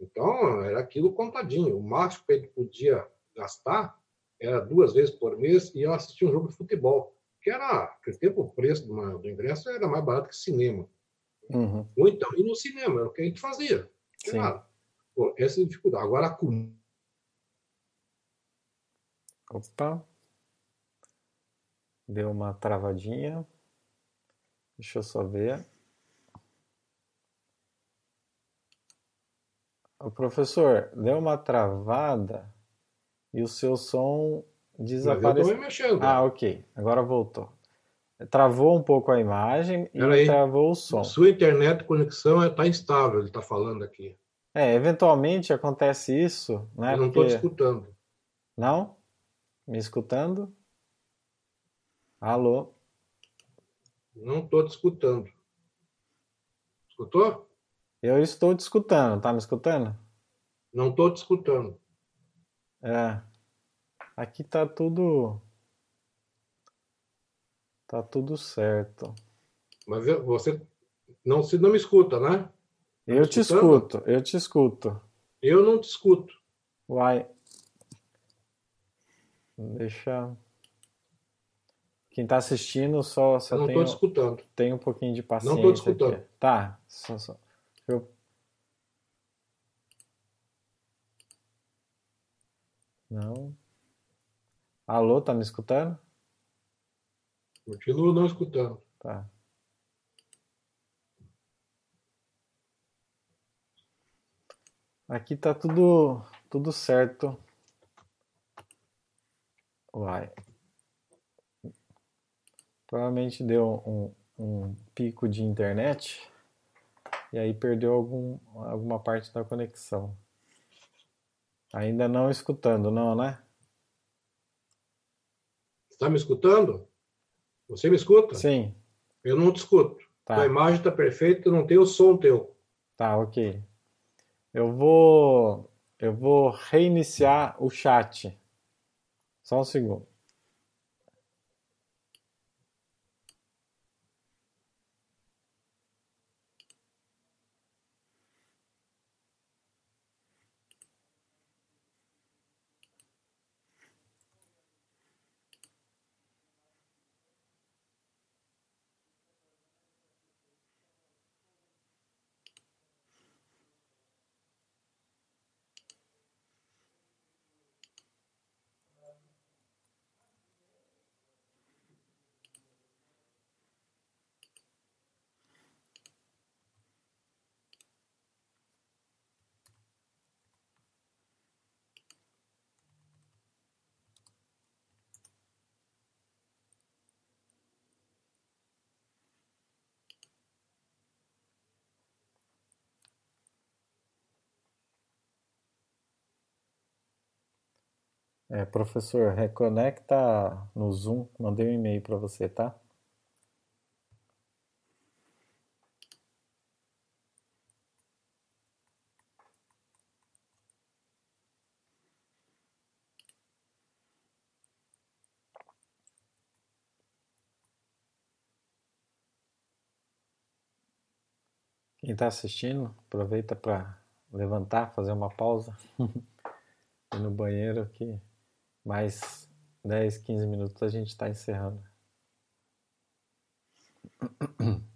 Então, era aquilo contadinho. O máximo que ele podia gastar era duas vezes por mês e eu assistia um jogo de futebol. Que era, naquele tempo, o preço do, do ingresso era mais barato que cinema. Uhum. Ou então ir no cinema, era o que a gente fazia. Nada. Pô, essa é a dificuldade. Agora, a comida. Opa. Deu uma travadinha. Deixa eu só ver. O professor, deu uma travada e o seu som Mas eu desapareceu. mexendo. Ah, ok. Agora voltou. Travou um pouco a imagem e Pera aí. travou o som. Sua internet conexão está instável, ele está falando aqui. É, eventualmente acontece isso, né? eu não estou Porque... te escutando. Não? Me escutando? Alô? Não estou te escutando. Escutou? Eu estou te escutando, tá me escutando? Não estou te escutando. É. Aqui tá tudo. Tá tudo certo. Mas você não, se não me escuta, né? Tá eu te escuto, eu te escuto. Eu não te escuto. Uai. Deixa. Quem está assistindo só, só não tem, escutando. tem um pouquinho de paciência. Não estou escutando. Aqui. Tá. Só, só. Eu... Não. Alô, tá me escutando? Continuo não escutando. Tá. Aqui tá tudo tudo certo. Uai. Provavelmente deu um, um pico de internet e aí perdeu algum, alguma parte da conexão. Ainda não escutando, não, né? Está me escutando? Você me escuta? Sim. Eu não te escuto. Tá. A imagem está perfeita, não tem o som teu. Tá, ok. Eu vou eu vou reiniciar o chat. Só um segundo. É, professor, reconecta no Zoom. Mandei um e-mail para você, tá? Quem está assistindo, aproveita para levantar, fazer uma pausa, ir no banheiro aqui. Mais 10, 15 minutos a gente está encerrando.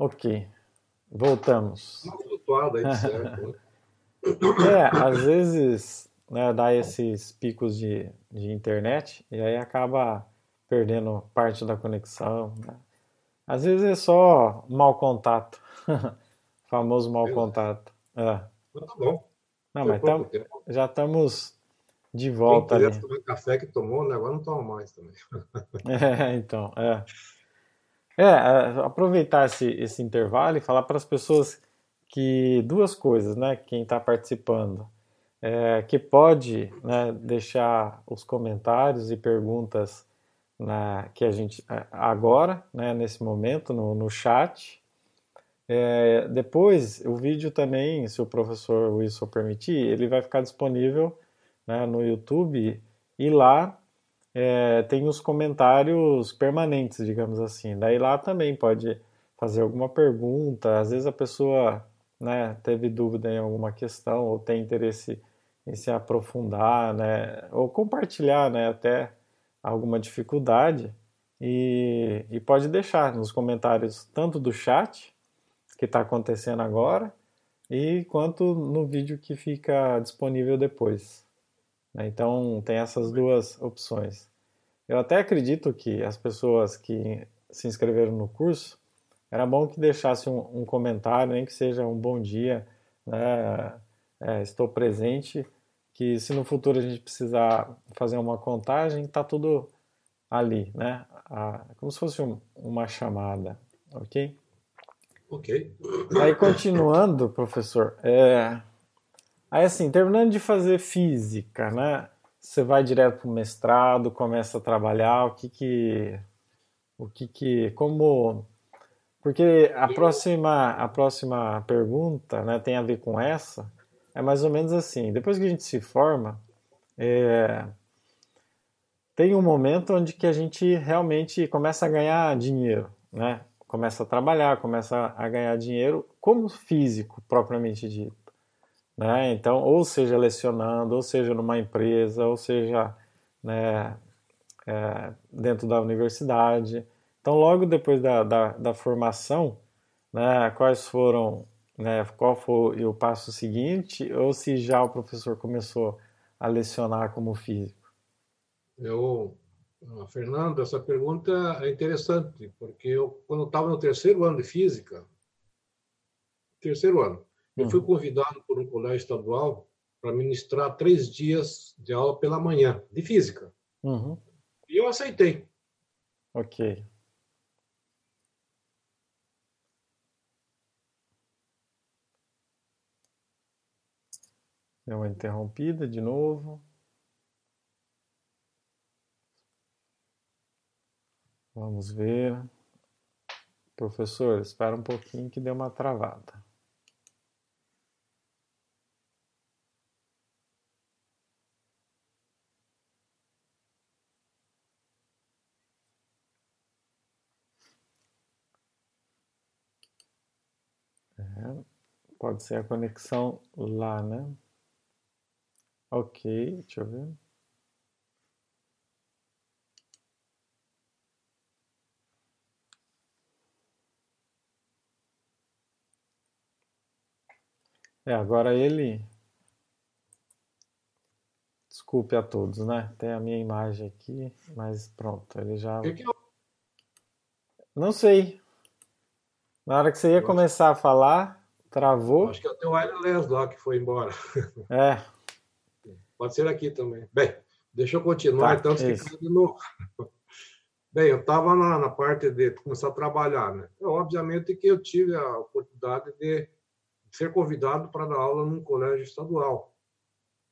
Ok, voltamos. Né? é, às vezes né, dá esses picos de, de internet e aí acaba perdendo parte da conexão. Né? Às vezes é só mau contato, famoso mau contato. É. Tá bom. Não, mas tam, já estamos de volta ali. tomar café que tomou, né? agora não toma mais também. é, então, é. É, é, aproveitar esse, esse intervalo e falar para as pessoas que duas coisas, né? Quem está participando, é, que pode né, deixar os comentários e perguntas na, que a gente é, agora, né, nesse momento, no, no chat. É, depois, o vídeo também, se o professor Wilson permitir, ele vai ficar disponível né, no YouTube e lá é, tem os comentários permanentes, digamos assim. Daí lá também pode fazer alguma pergunta, às vezes a pessoa né, teve dúvida em alguma questão ou tem interesse em se aprofundar, né, ou compartilhar né, até alguma dificuldade. E, e pode deixar nos comentários tanto do chat que está acontecendo agora e quanto no vídeo que fica disponível depois. Né? Então tem essas duas opções. Eu até acredito que as pessoas que se inscreveram no curso era bom que deixasse um, um comentário, nem que seja um bom dia, né? é, estou presente, que se no futuro a gente precisar fazer uma contagem, está tudo ali, né? Ah, como se fosse um, uma chamada, ok? Ok. Aí continuando, professor, é... aí assim, terminando de fazer física, né? Você vai direto para o mestrado, começa a trabalhar, o que que, o que que, como, porque a próxima, a próxima pergunta, né, tem a ver com essa, é mais ou menos assim. Depois que a gente se forma, é, tem um momento onde que a gente realmente começa a ganhar dinheiro, né? Começa a trabalhar, começa a ganhar dinheiro como físico, propriamente dito. Né? Então, ou seja lecionando, ou seja numa empresa, ou seja né, é, dentro da universidade. Então, logo depois da, da, da formação, né, quais foram né, qual foi o passo seguinte, ou se já o professor começou a lecionar como físico? Eu, Fernando, essa pergunta é interessante, porque eu, quando estava no terceiro ano de física, terceiro ano, eu fui convidado por um colégio estadual para ministrar três dias de aula pela manhã, de física. Uhum. E eu aceitei. Ok. Deu uma interrompida de novo. Vamos ver. Professor, espera um pouquinho que deu uma travada. É, pode ser a conexão lá, né? Ok, deixa eu ver. É, agora ele. Desculpe a todos, né? Tem a minha imagem aqui, mas pronto, ele já. Não sei. Na hora que você ia começar a falar, travou. Acho que é o wireless lá que foi embora. É. Pode ser aqui também. Bem, deixa eu continuar, tá, então, se de novo. Bem, eu estava na, na, parte de começar a trabalhar, né? Eu, obviamente que eu tive a oportunidade de ser convidado para dar aula num colégio estadual,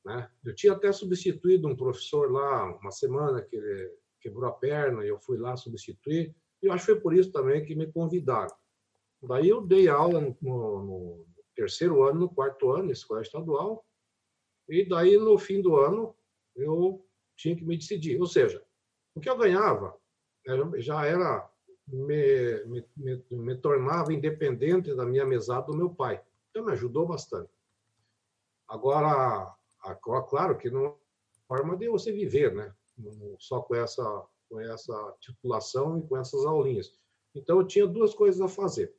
né? Eu tinha até substituído um professor lá uma semana que ele quebrou a perna e eu fui lá substituir. E eu acho que foi por isso também que me convidaram. Daí eu dei aula no, no, terceiro ano, no quarto ano, colégio estadual, e daí, no fim do ano, eu tinha que me decidir. Ou seja, o que eu ganhava já era me, me, me, me, tornava independente da minha mesada do meu pai. Então, me ajudou bastante. Agora, claro que não é forma de você viver, né? Só com essa, com essa titulação e com essas aulinhas. Então, eu tinha duas coisas a fazer.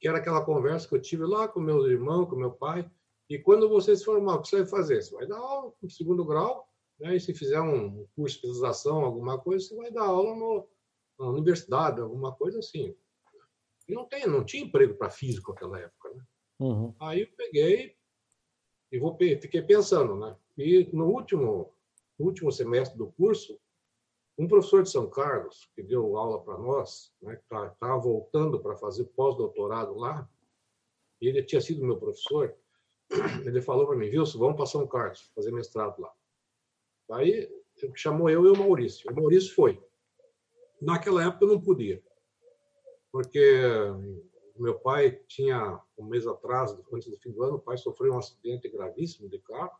Que era aquela conversa que eu tive lá com meus irmãos, com meu pai, e quando você se formar, o que você vai fazer? Você vai dar aula no segundo grau, né? e se fizer um curso de especialização, alguma coisa, você vai dar aula no, na universidade, alguma coisa assim. E não, tem, não tinha emprego para físico naquela época. Né? Uhum. Aí eu peguei e vou, fiquei pensando. Né? E no último, no último semestre do curso, um professor de São Carlos, que deu aula para nós, né, estava tá, voltando para fazer pós-doutorado lá, e ele tinha sido meu professor, ele falou para mim, Wilson, vamos para São Carlos, fazer mestrado lá. Aí chamou eu e o Maurício. O Maurício foi. Naquela época eu não podia, porque meu pai tinha, um mês atrás, antes do fim do ano, o pai sofreu um acidente gravíssimo de carro,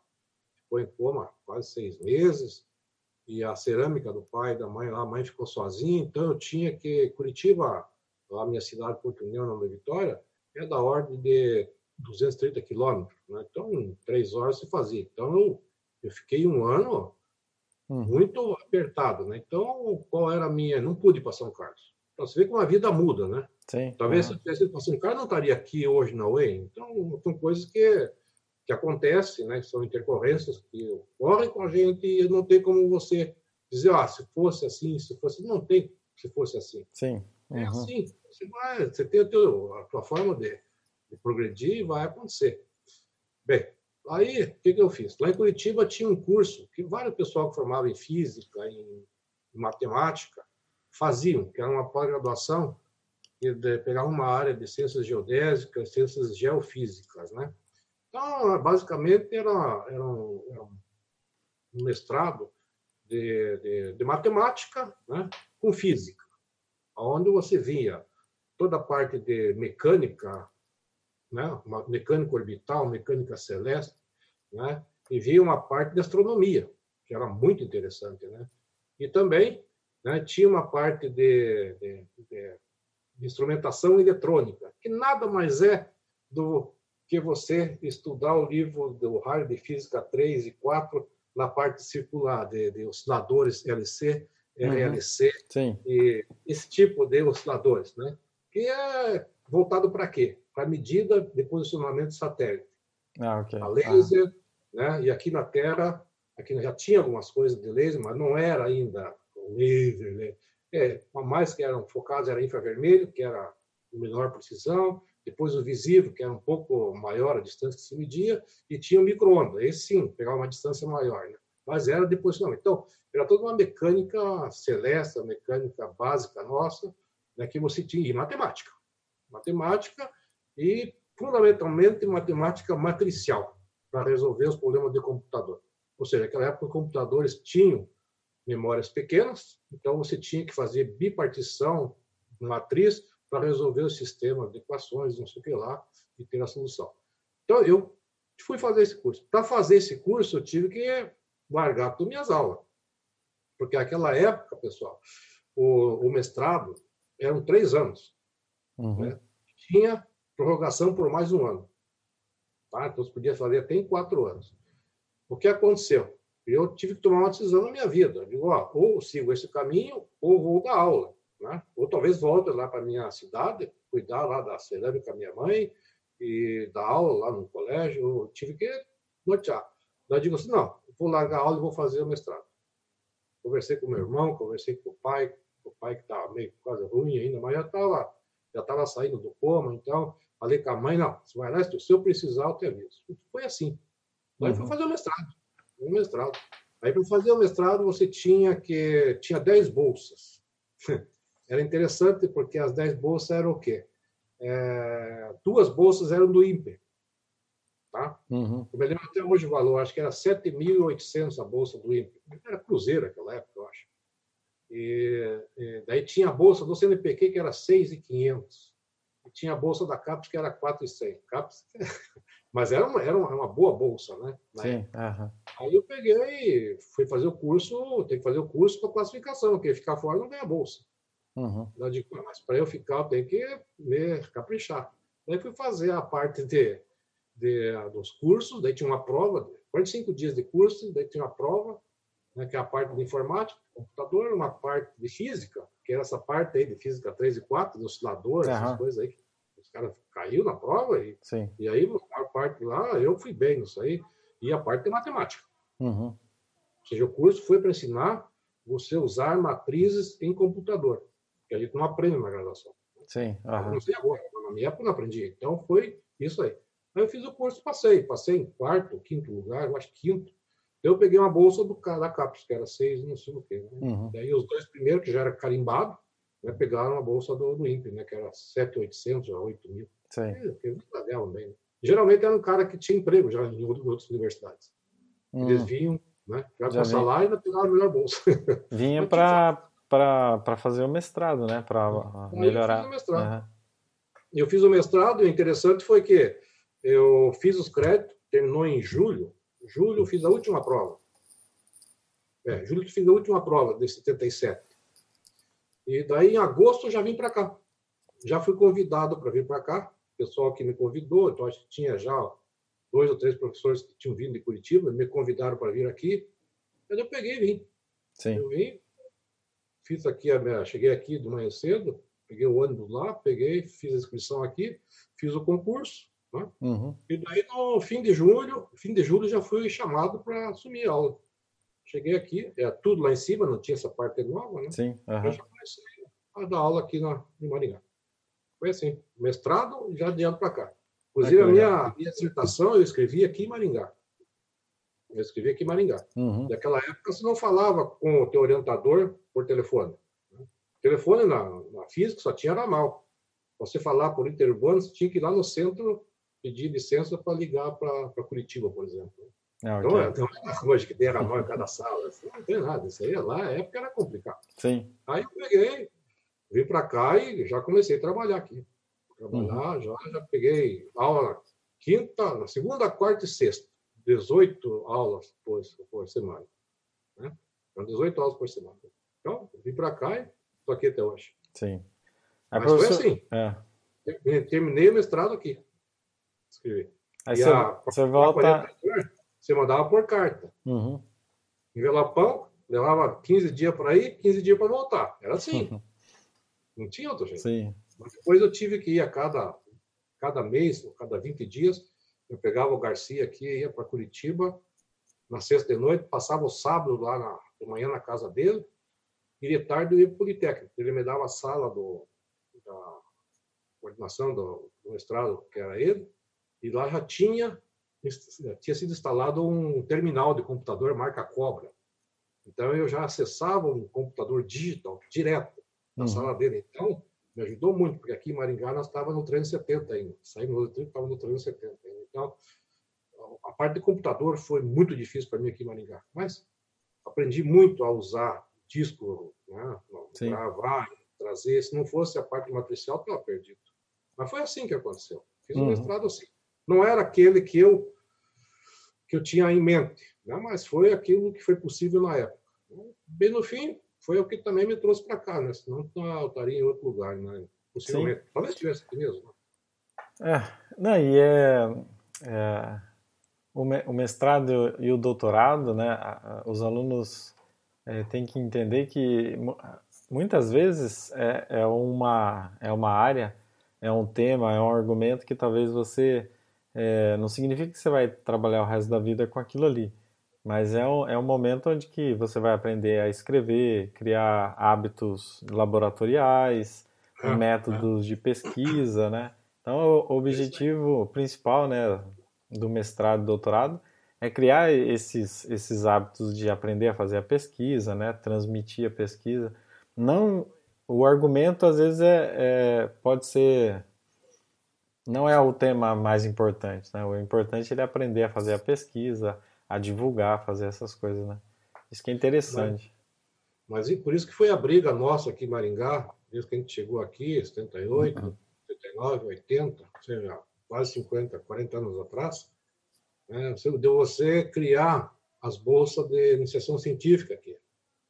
ficou em coma quase seis meses, e a cerâmica do pai e da mãe lá, a mãe ficou sozinha, então eu tinha que, Curitiba, a minha cidade, Porto União, na Vitória, é da ordem de 230 quilômetros, né? então três horas se fazia. Então eu, eu fiquei um ano Uhum. Muito apertado, né? Então, qual era a minha? Não pude ir para São Carlos. Então, você vê como a vida muda, né? Sim. Talvez uhum. se eu tivesse ido para São Carlos, não estaria aqui hoje na UEM. Então, são coisas que, que acontecem, né? São intercorrências que ocorrem com a gente e não tem como você dizer, ah, se fosse assim, se fosse... Não tem se fosse assim. Sim. Uhum. É assim. Você, vai, você tem a, teu, a tua forma de, de progredir e vai acontecer. Bem, Aí, o que, que eu fiz? Lá em Curitiba tinha um curso que vários pessoal que formava em física, em matemática, faziam, que era uma pós-graduação que pegava uma área de ciências geodésicas, ciências geofísicas, né? Então, basicamente, era, era, um, era um, mestrado de, de, de, matemática né? com física, onde você via toda a parte de mecânica né? Mecânica orbital, mecânica celeste, né? e via uma parte de astronomia, que era muito interessante. Né? E também né, tinha uma parte de, de, de instrumentação eletrônica, que nada mais é do que você estudar o livro do raio de física 3 e 4 na parte circular de, de osciladores LC, RLC uhum. e esse tipo de osciladores, né? Que é voltado para quê? para medida de posicionamento satélite. Ah, okay. A laser, ah. né? E aqui na Terra, aqui já tinha algumas coisas de laser, mas não era ainda laser, né? É, mais que eram focados era infravermelho, que era menor precisão, depois o visível, que era um pouco maior a distância que se media, e tinha o micro-ondas. Esse sim, pegava uma distância maior, né? mas era de posicionamento. Então, era toda uma mecânica celeste, mecânica básica nossa, né, que você tinha, e matemática. Matemática e, fundamentalmente, matemática matricial, para resolver os problemas de computador. Ou seja, naquela época, os computadores tinham memórias pequenas, então você tinha que fazer bipartição matriz para resolver o sistema de equações, não sei o que lá, e ter a solução. Então, eu fui fazer esse curso. Para fazer esse curso, eu tive que largar todas minhas aulas. Porque naquela época, pessoal, o, o mestrado eram três anos. Uhum. Né? Tinha prorrogação por mais um ano. Tá? Então, você podia fazer até em quatro anos. O que aconteceu? Eu tive que tomar uma decisão na minha vida. Eu digo, ó, ou sigo esse caminho, ou vou dar aula. Né? Ou talvez volte lá para minha cidade, cuidar lá da cerâmica com a minha mãe, e dar aula lá no colégio. Eu tive que nortear. Daí digo assim, não, vou largar a aula e vou fazer o mestrado. Conversei com meu irmão, conversei com o pai, o pai que estava meio quase ruim ainda, mas já estava já estava saindo do coma, então Falei com a mãe, não, você vai lá, se eu precisar, eu te aviso. Foi assim. Aí uhum. fui fazer o mestrado. O mestrado. Aí, para fazer o mestrado, você tinha que tinha 10 bolsas. Era interessante porque as 10 bolsas eram o quê? É, duas bolsas eram do INPE. Tá? Uhum. Eu me lembro até hoje o valor, acho que era 7.800 a bolsa do INPE. Era cruzeiro naquela época, eu acho. E, e daí tinha a bolsa do CNPq que era 6.500 tinha a bolsa da CAPES que era 4,100. CAPES, mas era uma, era uma boa bolsa, né? Sim. Uhum. Aí eu peguei e fui fazer o curso, tem que fazer o curso para classificação, porque ficar fora não ganha bolsa. Uhum. Para eu ficar, eu tenho que me caprichar. Daí fui fazer a parte de, de, dos cursos, daí tinha uma prova, 45 dias de curso, daí tinha uma prova, né, que é a parte de informática, computador, uma parte de física, que era essa parte aí de física 3 e 4, de oscilador, uhum. essas coisas aí. Os caras caiu na prova e, Sim. e aí a parte lá, eu fui bem nisso aí. E a parte de matemática. Uhum. Ou seja, o curso foi para ensinar você usar matrizes em computador, que a gente não aprende na graduação. Sim. Uhum. Não sei agora, na minha época não aprendi. Então foi isso aí. Aí eu fiz o curso, passei. Passei em quarto, quinto lugar, eu acho quinto. Eu peguei uma bolsa do, da CAPES, que era seis, não sei o quê. Né? Uhum. Daí os dois primeiros, que já era carimbado, né, pegaram a bolsa do, do INPE, né, que era 7.800 a 8 mil. Sim. Bem, né? Geralmente era um cara que tinha emprego já em outras universidades. Uhum. Eles vinham, né, já, já com salário e ainda pegavam a melhor bolsa. Vinha para fazer o mestrado, né, para melhorar. Eu fiz o mestrado. Uhum. Eu fiz o mestrado e o interessante foi que eu fiz os créditos, terminou em julho, Julho fiz a última prova. É, julho fiz a última prova de 77. E daí em agosto eu já vim para cá. Já fui convidado para vir para cá. O pessoal que me convidou, então acho que tinha já dois ou três professores que tinham vindo de Curitiba, me convidaram para vir aqui. Aí eu peguei e vim. Sim. Eu vim, fiz aqui, a minha, cheguei aqui de manhã cedo, peguei o ônibus lá, peguei, fiz a inscrição aqui, fiz o concurso, né? Uhum. E daí, no fim de julho, fim de julho, já fui chamado para assumir a aula. Cheguei aqui, é tudo lá em cima, não tinha essa parte nova, né? Sim. Eu Uhum. já comecei a dar aula aqui na, em Maringá. Foi assim, mestrado já de ano para cá. Inclusive, Ah, a minha, minha dissertação eu escrevi aqui em Maringá. Eu escrevi aqui em Maringá. Uhum. Naquela época, você não falava com o teu orientador por telefone. né? Telefone na, na física só tinha ramal. Você falar por interurbano, você tinha que ir lá no centro pedir licença para ligar para Curitiba, por exemplo. Ah, Então, ok. é- não é hoje que tem ramal em cada sala. Isso Não tem nada. Isso aí, lá, na época, era complicado. Sim. Aí eu peguei, vim para cá e já comecei a trabalhar aqui. Trabalhar, já, já peguei aula quinta, na segunda, quarta e sexta. 18 aulas por, por semana. Né? Então, 18 aulas por semana. Então, vim para cá e estou aqui até hoje. Sim. Aí, Mas foi professor- assim. É. Terminei- o mestrado aqui. Escrevi. Aí E você, a- você volta. Você mandava por carta. Uhum. Envelopão, levava 15 dias para ir, 15 dias para voltar. Era assim. Uhum. Não tinha outro jeito. Sim. Mas depois eu tive que ir a cada, cada mês, ou cada 20 dias, eu pegava o Garcia aqui, ia para Curitiba, na sexta de noite, passava o sábado lá na, de manhã na casa dele, e de tarde eu ia para o Politécnico. Ele me dava a sala do, da coordenação do, do mestrado, que era ele, e lá já tinha, tinha sido instalado um terminal de computador marca Cobra. Então eu já acessava um computador digital direto na Uhum. sala dele. Então, me ajudou muito, porque aqui em Maringá nós estávamos no 370 ainda. Saímos do 30, estávamos no 370 ainda. Então, a parte de computador foi muito difícil para mim aqui em Maringá. Mas aprendi muito a usar disco, né, Sim. gravar, trazer. Se não fosse a parte matricial, estava perdido. Mas foi assim que aconteceu. Fiz um Uhum. mestrado assim. Não era aquele que eu que eu tinha em mente, né? mas foi aquilo que foi possível na época. Bem no fim, foi o que também me trouxe para cá, né? Senão eu estaria em outro lugar, né? Possivelmente. Talvez estivesse aqui mesmo. né? É, não, e é, é, o, me- o mestrado e o doutorado, né, os alunos é, têm que entender que mu- muitas vezes é, é uma, é uma área, é um tema, é um argumento que talvez você, é, não significa que você vai trabalhar o resto da vida com aquilo ali, mas é um, é um momento onde que você vai aprender a escrever, criar hábitos laboratoriais, Ah, métodos de pesquisa, né? Então, o objetivo principal, né, do mestrado e doutorado é criar esses, esses hábitos de aprender a fazer a pesquisa, né, transmitir a pesquisa. Não, o argumento às vezes é, é- pode ser, não é o tema mais importante, né? O importante é ele aprender a fazer a pesquisa, a divulgar, a fazer essas coisas, né? Isso que é interessante. Mas e por isso que foi a briga nossa aqui em Maringá, desde que a gente chegou aqui, 78, 79, 80, ou seja, quase 50, 40 anos atrás, né, você- de você criar as bolsas de iniciação científica aqui.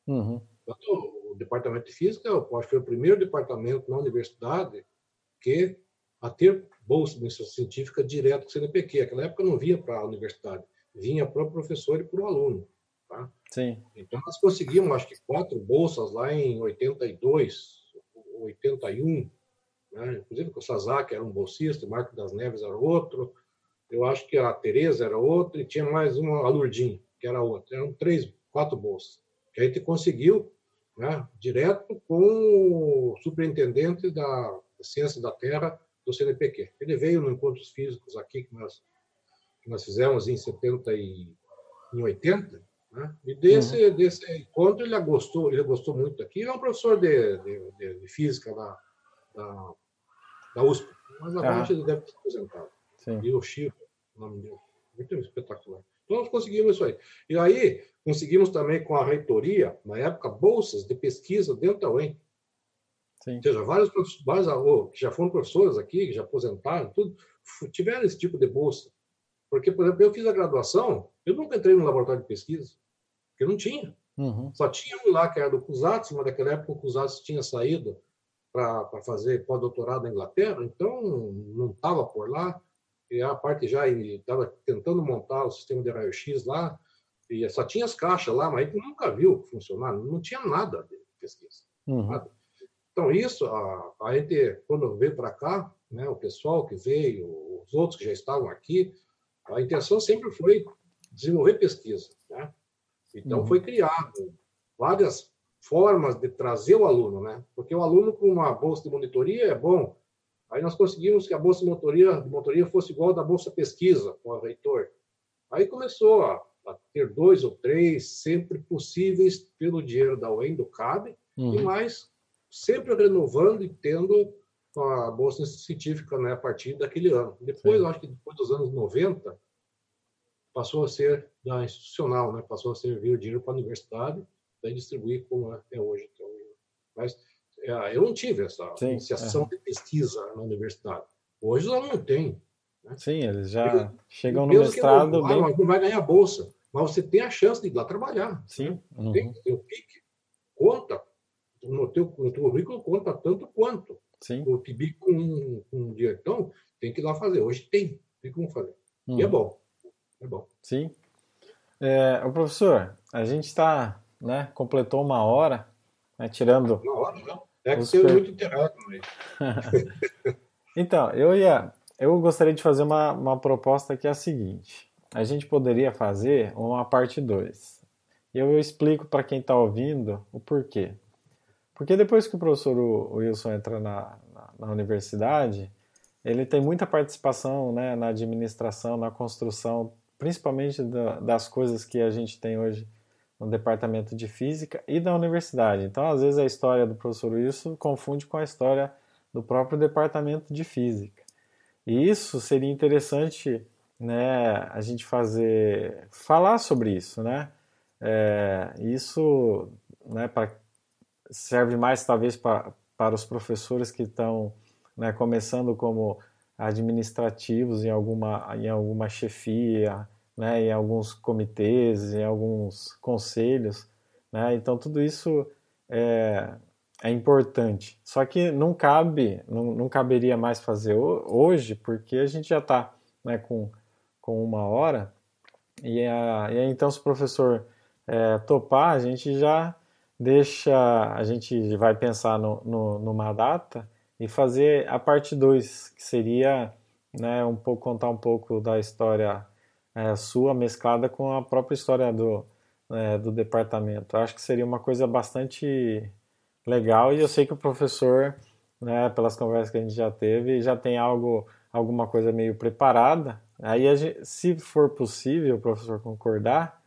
Uhum, Então, O departamento de física, eu acho que foi o primeiro departamento na universidade que a ter bolsa de iniciação científica direto com o CNPq. Naquela época não vinha para a universidade, vinha para o professor e para o aluno. Tá? sim, Então, nós conseguimos, acho que, quatro bolsas lá em 82, 81, né? inclusive o Sazak era um bolsista, o Marco das Neves era outro, eu acho que a Tereza era outra, e tinha mais uma, a Lurdinha, que era outra. Eram três, quatro bolsas. Que a gente conseguiu, né, direto com o superintendente da Ciência da Terra do CNPq. Ele veio no Encontros Físicos aqui, que nós, que nós fizemos em 70 e em 80, né? E desse, Uhum. desse encontro ele gostou, ele gostou muito daqui. Ele é um professor de, de, de- física da, da, da USP, mas agora Aham. ele deve ter aposentado. sim. E o Chico, o nome dele. Muito espetacular. Então nós conseguimos isso aí. E aí conseguimos também com a reitoria, na época, bolsas de pesquisa dentro da UEM. Sim. Ou seja, vários, vários oh, que já foram professores aqui, que já aposentaram, tudo, tiveram esse tipo de bolsa. Porque, por exemplo, eu fiz a graduação, eu nunca entrei no laboratório de pesquisa, porque não tinha. Uhum, Só tinha um lá que era do CUSATS, mas naquela época o CUSATS tinha saído para fazer pós-doutorado na Inglaterra, então não estava por lá. E a parte já estava tentando montar o sistema de raio-x lá, E só tinha as caixas lá, mas a gente nunca viu funcionar, não tinha nada de pesquisa. Uhum. Nada. Então, isso, a, a gente, quando veio para cá, né, o pessoal que veio, os outros que já estavam aqui, a intenção sempre foi desenvolver pesquisa. Né? Então, uhum. foi criado várias formas de trazer o aluno, né? Porque o aluno com uma bolsa de monitoria é bom. Aí nós conseguimos que a bolsa de monitoria, de monitoria fosse igual da bolsa pesquisa com o reitor. Aí começou a, a, ter dois ou três sempre possíveis pelo dinheiro da UEM, do CAB, uhum. e mais sempre renovando e tendo a bolsa científica né, a partir daquele ano. Depois, acho que depois dos anos 90, passou a ser da institucional, né? passou a servir o dinheiro para a universidade daí distribuir como é hoje. Então, mas é, eu não tive essa Sim, iniciação é. de pesquisa na universidade. Hoje ela não tem. Né? Sim, eles já Ele, chegam no mestrado. Não, bem... não vai ganhar bolsa, mas você tem a chance de ir lá trabalhar. Sim. Uhum. Tem, tem o PIC, conta. No teu, no teu currículo conta tanto quanto. Sim. O PIB com, com o diretão tem que ir lá fazer. Hoje tem, tem como fazer. Uhum. E é uhum. bom. É bom. Sim. É, o professor, a gente está né? Completou uma hora, né? tirando. Uma hora, não. É que você per... muito inteirado, mas... então, eu ia. Eu gostaria de fazer uma, uma proposta que é a seguinte. A gente poderia fazer uma parte 2. E eu explico para quem está ouvindo o porquê. Porque depois que o professor Wilson entra na, na, na universidade, ele tem muita participação né, na administração, na construção, principalmente da, das coisas que a gente tem hoje no departamento de física e da universidade. Então, às vezes, a história do professor Wilson confunde com a história do próprio departamento de física. E isso seria interessante né, a gente fazer, falar sobre isso, né? É, isso né, pra, serve mais talvez pra, para os professores que estão né, começando como administrativos em alguma, em alguma chefia, né, em alguns comitês, em alguns conselhos. Né? Então, tudo isso é, é importante. Só que não cabe, não, não caberia mais fazer hoje, porque a gente já está né, com, com uma hora. E, a, e aí, então, se o professor é, topar, a gente já deixa, a gente vai pensar no, no, numa data e fazer a parte 2, que seria né, um pouco contar um pouco da história é, sua mesclada com a própria história do, é, do departamento. acho que seria uma coisa bastante legal e eu sei que o professor, né, pelas conversas que a gente já teve, já tem algo, alguma coisa meio preparada. Aí, gente, se for possível, o professor concordar,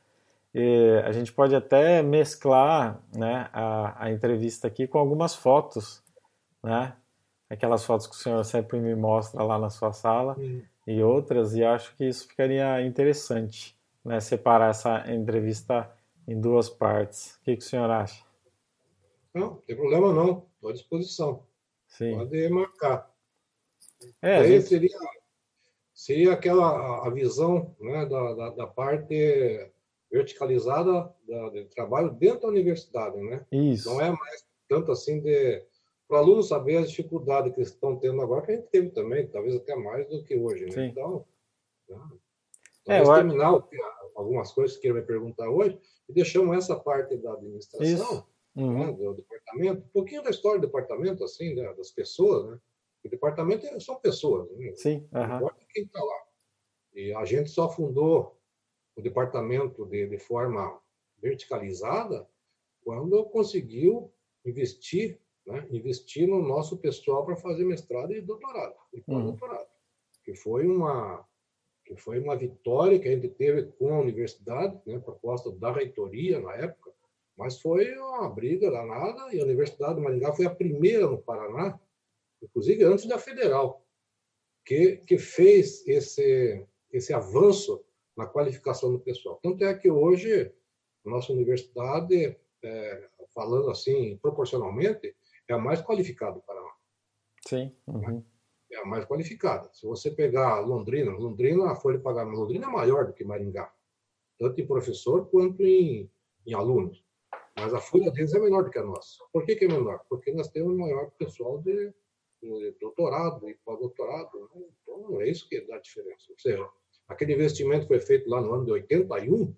a gente pode até mesclar né, a, a entrevista aqui com algumas fotos, né? Aquelas fotos que o senhor sempre me mostra lá na sua sala e outras, e acho que isso ficaria interessante, né, separar essa entrevista em duas partes. O que, que o senhor acha? Não, não tem problema não, estou à disposição. Sim. Pode marcar. É, Aí gente... seria, seria aquela a visão né, da, da, da parte verticalizada da, do trabalho dentro da universidade, né? Isso. Não é mais tanto assim de para o aluno saber as dificuldades que eles estão tendo agora, que a gente teve também, talvez até mais do que hoje. Né? Então, né? é, eu... terminar algumas coisas que queira me perguntar hoje e deixamos essa parte da administração, uhum. né, do departamento, um pouquinho da história do departamento, assim, né, das pessoas, né? O departamento é, são pessoas, né? Sim. Uhum. Não importa quem está lá. E a gente só fundou o departamento de, de forma verticalizada quando conseguiu investir né, investir no nosso pessoal para fazer mestrado e doutorado, e pós-doutorado, uhum. que foi uma que foi uma vitória que a gente teve com a universidade, né, proposta da reitoria na época, mas foi uma briga danada e a Universidade de Maringá foi a primeira no Paraná, inclusive antes da Federal, que, que fez esse, esse avanço na qualificação do pessoal. Tanto é que hoje a nossa universidade, é, falando assim proporcionalmente, é a mais qualificada do Paraná. Sim. Uhum. É a mais qualificada. Se você pegar Londrina, Londrina, a folha de pagamento Londrina é maior do que Maringá, tanto em professor quanto em, em alunos. Mas a folha deles é menor do que a nossa. Por que, que é menor? Porque nós temos maior pessoal de, de doutorado e pós-doutorado. Né? Então, é isso que dá a diferença. Ou seja, aquele investimento foi feito lá no ano de 81,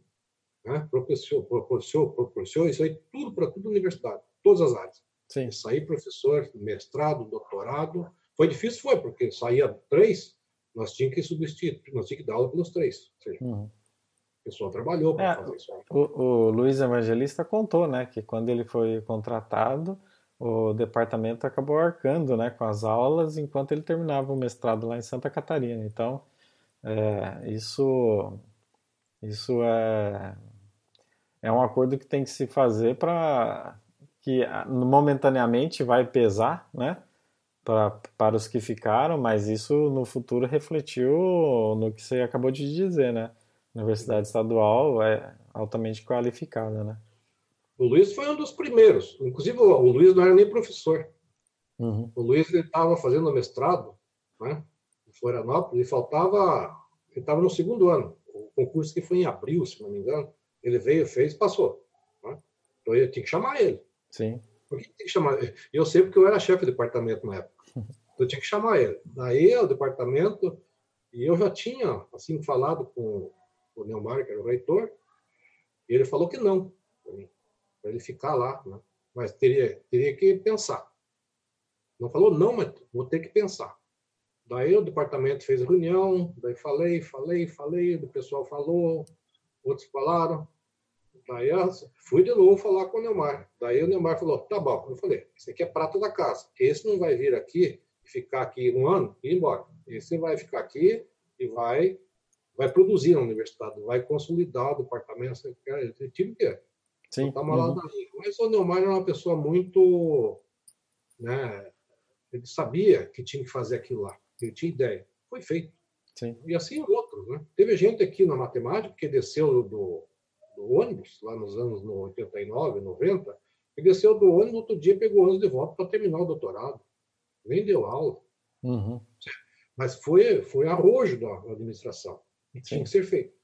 né? professor, professor, isso aí tudo para tudo universidade, todas as áreas. Sim. Sair professor, mestrado, doutorado. Foi difícil, foi, porque saía três, nós tínhamos que substituir, nós tínhamos que dar aula pelos três. Ou seja, uhum. O pessoal trabalhou para é, fazer isso. O, o Luiz Evangelista contou, né, que quando ele foi contratado, o departamento acabou arcando, né, com as aulas enquanto ele terminava o mestrado lá em Santa Catarina. Então, é, isso, isso é, é um acordo que tem que se fazer para que ah, momentaneamente vai pesar, né? Pra, para os que ficaram, mas isso no futuro refletiu no que você acabou de dizer, né? Universidade estadual é altamente qualificada, né? O Luiz foi um dos primeiros. Inclusive, o Luiz não era nem professor. Uhum. O Luiz estava fazendo mestrado, né? Em Florianópolis, e faltava. Ele estava no segundo ano. O concurso que foi em abril, se não me engano. Ele veio, fez, passou. Né? Então eu tinha que chamar ele. Sim. Por que tem que chamar? Eu sei porque eu era chefe do departamento na época. Então, eu tinha que chamar ele. Daí o departamento, e eu já tinha assim falado com o Neomar, que era o reitor, e ele falou que não, para ele ficar lá, né? mas teria, teria que pensar. Não falou não, mas vou ter que pensar. Daí o departamento fez reunião, daí falei, falei, falei, o pessoal falou, outros falaram, Daí eu fui de novo falar com o Neymar. Daí o Neymar falou: tá bom. Eu falei: esse aqui é prata da casa. Esse não vai vir aqui e ficar aqui um ano e ir embora. Esse vai ficar aqui e vai vai produzir na universidade, vai consolidar o departamento. Esse time que é. Sim. Tá uhum. Mas o Neymar era uma pessoa muito. Né, ele sabia que tinha que fazer aquilo lá. Ele tinha ideia. Foi feito. Sim. E assim outros. Né? Teve gente aqui na matemática que desceu do do ônibus, lá nos anos 89, 90, e desceu do ônibus, outro dia pegou o ônibus de volta para terminar o doutorado. Nem deu aula. Uhum. Mas foi, foi arrojo da administração. E tinha que ser feito.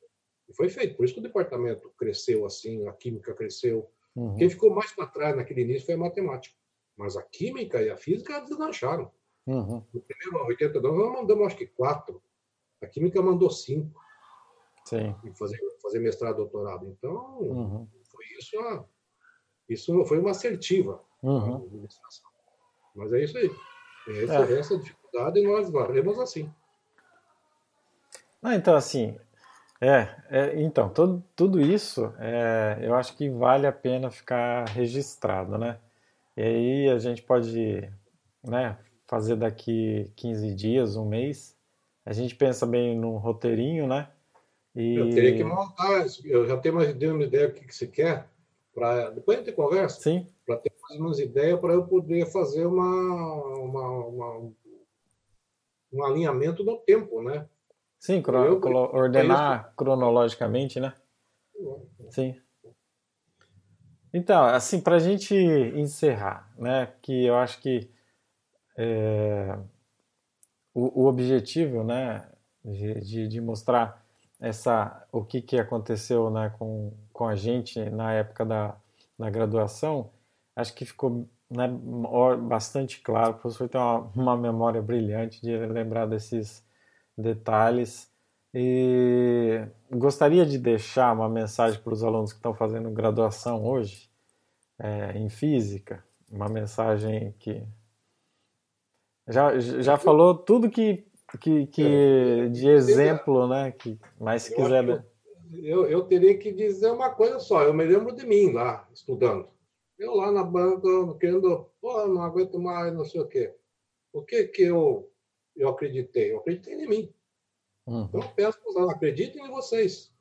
E foi feito. Por isso que o departamento cresceu assim, a química cresceu. Uhum. Quem ficou mais para trás naquele início foi a matemática. Mas a química e a física deslancharam. Uhum. No primeiro 82, nós mandamos acho que quatro. A química mandou cinco. Sim. E fazer, fazer mestrado, doutorado. Então, uhum. foi isso, a, isso foi uma assertiva. Uhum. Mas é isso aí. Essa, é. essa dificuldade nós varremos assim. Ah, então, assim, é, é, então, todo, tudo isso é, eu acho que vale a pena ficar registrado, né? E aí a gente pode né, fazer daqui 15 dias, um mês. A gente pensa bem no roteirinho, né? E... Eu teria que montar, eu já tenho mais uma ideia do que, que você quer, para depois a gente conversa, Sim. para ter mais umas ideias para eu poder fazer uma, uma, uma, um alinhamento no tempo, né? Sim, eu, ordenar cronologicamente, né? Sim. Então, assim, para a gente encerrar, né, que eu acho que é, o, o, objetivo, né, de, de mostrar essa o que, que aconteceu né, com, com a gente na época da, da graduação, acho que ficou né, bastante claro. O professor tem uma, uma memória brilhante de lembrar desses detalhes. E gostaria de deixar uma mensagem para os alunos que estão fazendo graduação hoje é, em física, uma mensagem que já, já falou tudo que que, que é, de exemplo, né? Que, mas se quiser. Eu, eu, eu, teria que dizer uma coisa só. Eu me lembro de mim lá, estudando. Eu lá na banca, querendo, pô, não aguento mais, não sei o quê. O que que eu, eu acreditei? Eu acreditei em mim. Uhum. Então, eu peço para acreditem em vocês.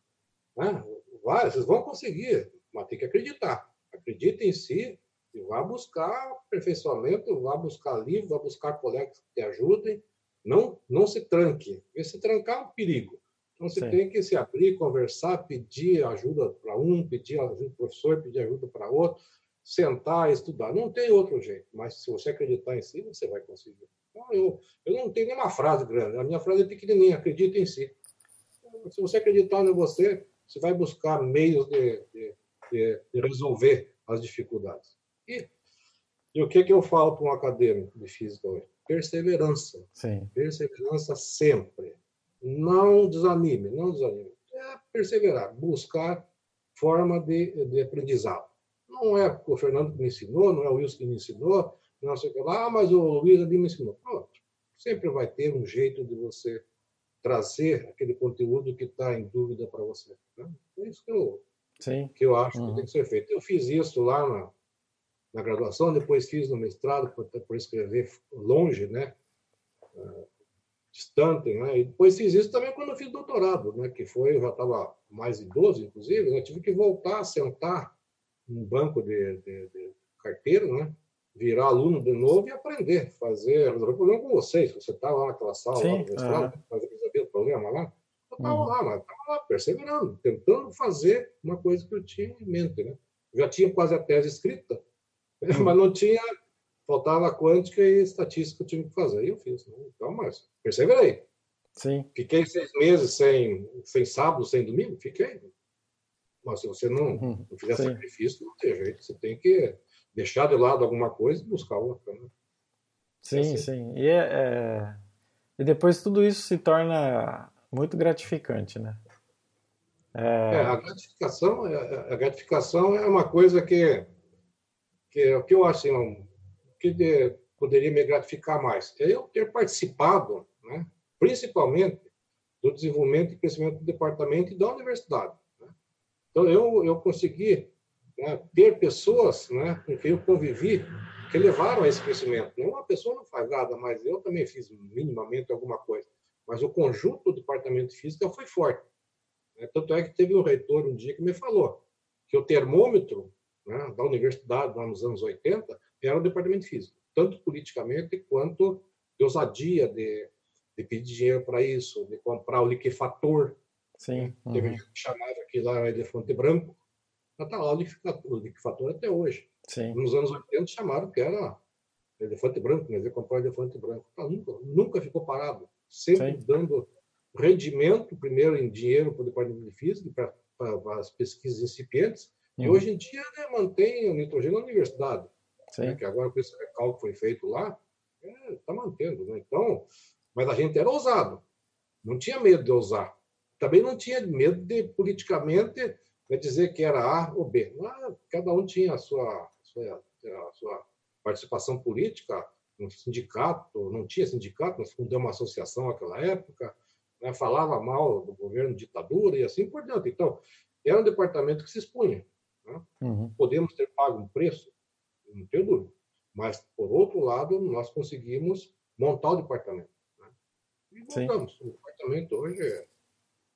Né? Vai, vocês vão conseguir, mas tem que acreditar. Acreditem em si e vá buscar aperfeiçoamento, vá buscar livro, vá buscar colegas que te ajudem, não, não se tranque. Porque se trancar é um perigo. Então, você Sim. tem que se abrir, conversar, pedir ajuda para um, pedir ajuda para o professor, pedir ajuda para outro, sentar, estudar. Não tem outro jeito. Mas se você acreditar em si, você vai conseguir. Então, eu, eu não tenho nenhuma frase grande. A minha frase é pequenininha. Acredita em si. Se você acreditar em você, você vai buscar meios de, de, de, de resolver as dificuldades. E, e o que, que eu falo para um acadêmico de física hoje? Perseverança. Sim. Perseverança sempre. Não desanime, não desanime. É perseverar, buscar forma de, de aprendizado. Não é o Fernando que me ensinou, não é o Wilson que me ensinou, não sei o que lá, ah, mas o Luiz ali me ensinou. Pronto. Sempre vai ter um jeito de você trazer aquele conteúdo que está em dúvida para você. Né? É isso que eu, Sim. Que eu acho uhum. que tem que ser feito. Eu fiz isso lá na, na graduação, depois fiz no mestrado, por, por escrever longe, né? Uh, distante, né? E depois fiz isso também quando eu fiz doutorado, né? Que foi, eu já estava mais idoso, inclusive, eu né? tive que voltar a sentar num banco de, de, de carteiro, né? Virar aluno de novo e aprender, fazer. Eu problema com vocês, você estava lá naquela sala, Sim, lá no mestrado, uhum. mas resolveu o problema lá. Eu estava uhum. lá, mas estava lá, perseverando, tentando fazer uma coisa que eu tinha em mente, né? já tinha quase a tese escrita. mas não tinha faltava quântica e estatística que eu tinha que fazer. E eu fiz. Né? Então, mas perseverei. Sim. Fiquei seis meses sem, sem sábado, sem domingo? Fiquei. Mas se você não, uhum. não fizer Sim. sacrifício, não tem jeito. Você tem que deixar de lado alguma coisa e buscar outra. Né? Sim, é assim. sim. E, é, é, e depois tudo isso se torna muito gratificante, né? É... É, a gratificação, a gratificação é uma coisa que, que, que eu assim, que de, poderia me gratificar mais é eu ter participado, né, principalmente, do desenvolvimento e crescimento do departamento e da universidade. Né? Então, eu, eu consegui né, ter pessoas né, com quem eu convivi que levaram a esse crescimento. Uma pessoa não faz nada, mas eu também fiz minimamente alguma coisa. Mas o conjunto do departamento de física foi forte. Né? Tanto é que teve um reitor um dia que me falou que o termômetro né, da universidade, lá nos anos 80, era o departamento de física, tanto politicamente quanto de ousadia de, de pedir dinheiro para isso, de comprar o liquefator. Sim. Uhum. Teve gente que chamava aqui lá elefante branco. Está lá o liquefator, até hoje. Sim. Nos anos 80 chamaram que era elefante branco, mas ele comprar elefante branco. Tá, nunca, nunca ficou parado. Sempre Sim. dando rendimento, primeiro em dinheiro para o departamento de física, para as pesquisas incipientes, uhum. e hoje em dia né, mantém o nitrogênio na universidade né, que agora com esse recalque que foi feito lá, está é, tá mantendo. Né? Então, mas a gente era ousado, não tinha medo de ousar. Também não tinha medo de, politicamente, né, dizer que era A ou B. Lá, cada um tinha a sua, a sua, a sua participação política, no sindicato, não tinha sindicato, nós fundamos uma associação naquela época, né, falava mal do governo ditadura e assim por diante. Então, era um departamento que se expunha. Né? Uhum. Podemos ter pago um preço? não tenho dúvida. Mas, por outro lado, nós conseguimos montar o departamento. Né? E montamos. Sim. O departamento hoje é,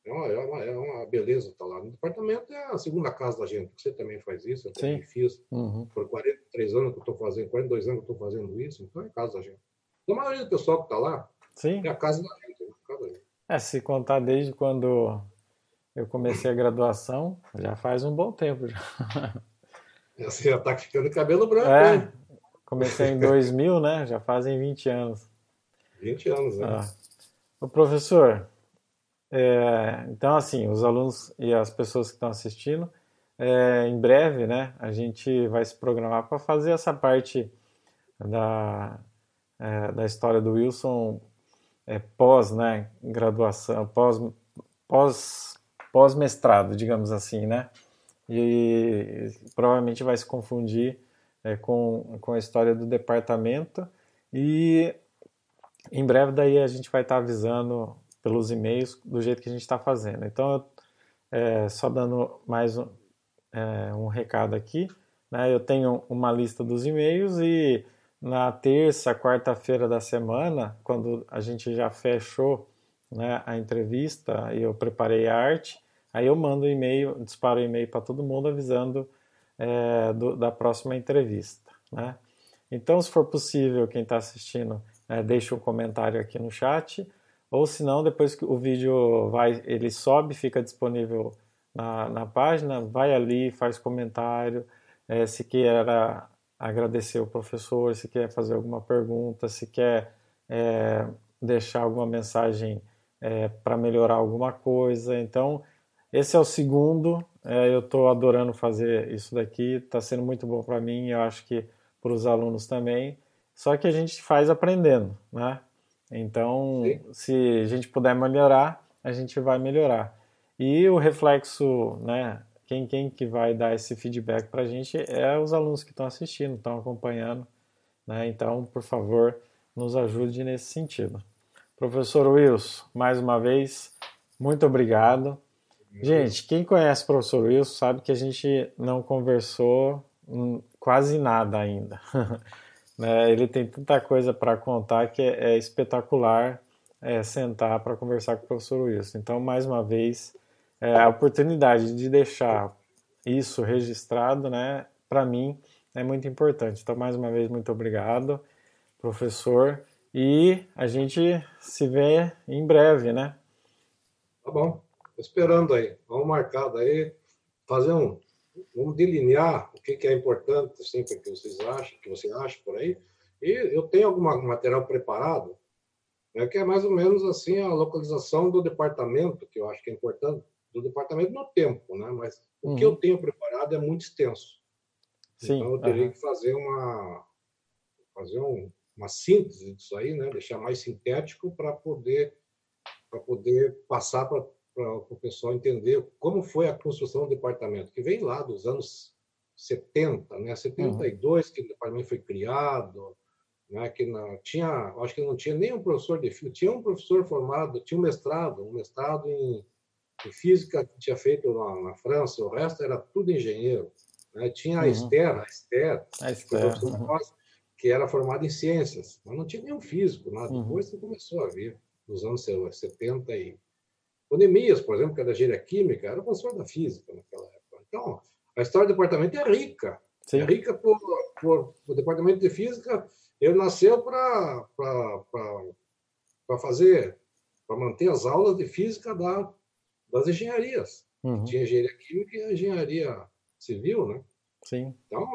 é uma, é uma, é uma beleza estar lá. O departamento é a segunda casa da gente. Você também faz isso, eu também Sim. fiz. Uhum. Por 43 anos que eu estou fazendo, 42 anos que eu estou fazendo isso, então é a casa da gente. A maioria do pessoal que está lá Sim. é a casa da gente. É casa da gente. É, se contar desde quando eu comecei a graduação, já faz um bom tempo. Já. Você já está ficando cabelo branco, é, hein? Comecei em 2000, né? Já fazem 20 anos. 20 anos, né? Ah. O professor, é, então assim, os alunos e as pessoas que estão assistindo, é, em breve, né, a gente vai se programar para fazer essa parte da, é, da história do Wilson é, pós, né, graduação, pós, pós, pós mestrado, digamos assim, né? e provavelmente vai se confundir é, com, com a história do departamento e em breve daí a gente vai estar avisando pelos e-mails do jeito que a gente está fazendo. Então, é, só dando mais um, é, um recado aqui, né, eu tenho uma lista dos e-mails e na terça, quarta-feira da semana, quando a gente já fechou né, a entrevista e eu preparei a arte, Aí eu mando um e-mail, disparo um e-mail para todo mundo avisando é, do, da próxima entrevista. Né? Então, se for possível, quem está assistindo, é, deixe um comentário aqui no chat, ou se não, depois que o vídeo vai, ele sobe, fica disponível na, na página, vai ali, faz comentário, é, se quer agradecer o professor, se quer fazer alguma pergunta, se quer é, deixar alguma mensagem é, para melhorar alguma coisa. Então, esse é o segundo. É, eu estou adorando fazer isso daqui. Está sendo muito bom para mim. Eu acho que para os alunos também. Só que a gente faz aprendendo, né? Então, Sim. se a gente puder melhorar, a gente vai melhorar. E o reflexo, né, quem, quem que vai dar esse feedback para a gente é os alunos que estão assistindo, estão acompanhando. Né? Então, por favor, nos ajude nesse sentido. Professor Wilson, mais uma vez, muito obrigado. Gente, quem conhece o professor Wilson sabe que a gente não conversou quase nada ainda. né? Ele tem tanta coisa para contar que é, é espetacular é, sentar para conversar com o professor Wilson. Então, mais uma vez, é, a oportunidade de deixar isso registrado, né, para mim é muito importante. Então, mais uma vez, muito obrigado, professor. E a gente se vê em breve, né? Tá bom. Esperando aí. Vamos marcar daí, fazer um. Vamos delinear o que, que é importante, assim, que vocês acham, que você acha por aí. E eu tenho algum material preparado, né, que é mais ou menos assim a localização do departamento, que eu acho que é importante, do departamento no tempo, né? Mas uhum. o que eu uhum. tenho preparado é muito extenso. Sim, então eu teria uhum. que fazer uma fazer um, uma síntese disso aí, né? Deixar mais sintético para poder para poder passar para o pessoal entender como foi a construção do departamento, que vem lá dos anos 70, né? 72 uhum. que o departamento foi criado, né? Que não tinha, acho que não tinha nenhum professor de física, tinha um professor formado, tinha um mestrado, um mestrado em, em física que tinha feito lá na França, o resto era tudo engenheiro. Né? Tinha a uhum. Esther, a Esther, a Esther. Que, uhum. que era formada em ciências, mas não tinha nenhum físico, nada. Uhum. Depois que começou a vir, nos anos 70 e o Nemias, por exemplo, que era da engenharia química, era professor da física naquela época. Então, a história do departamento é rica. Sim. É rica por, por o departamento de física. Ele nasceu para fazer, para manter as aulas de física da, das engenharias. Uhum. Tinha engenharia química e engenharia civil, né? Sim. Então,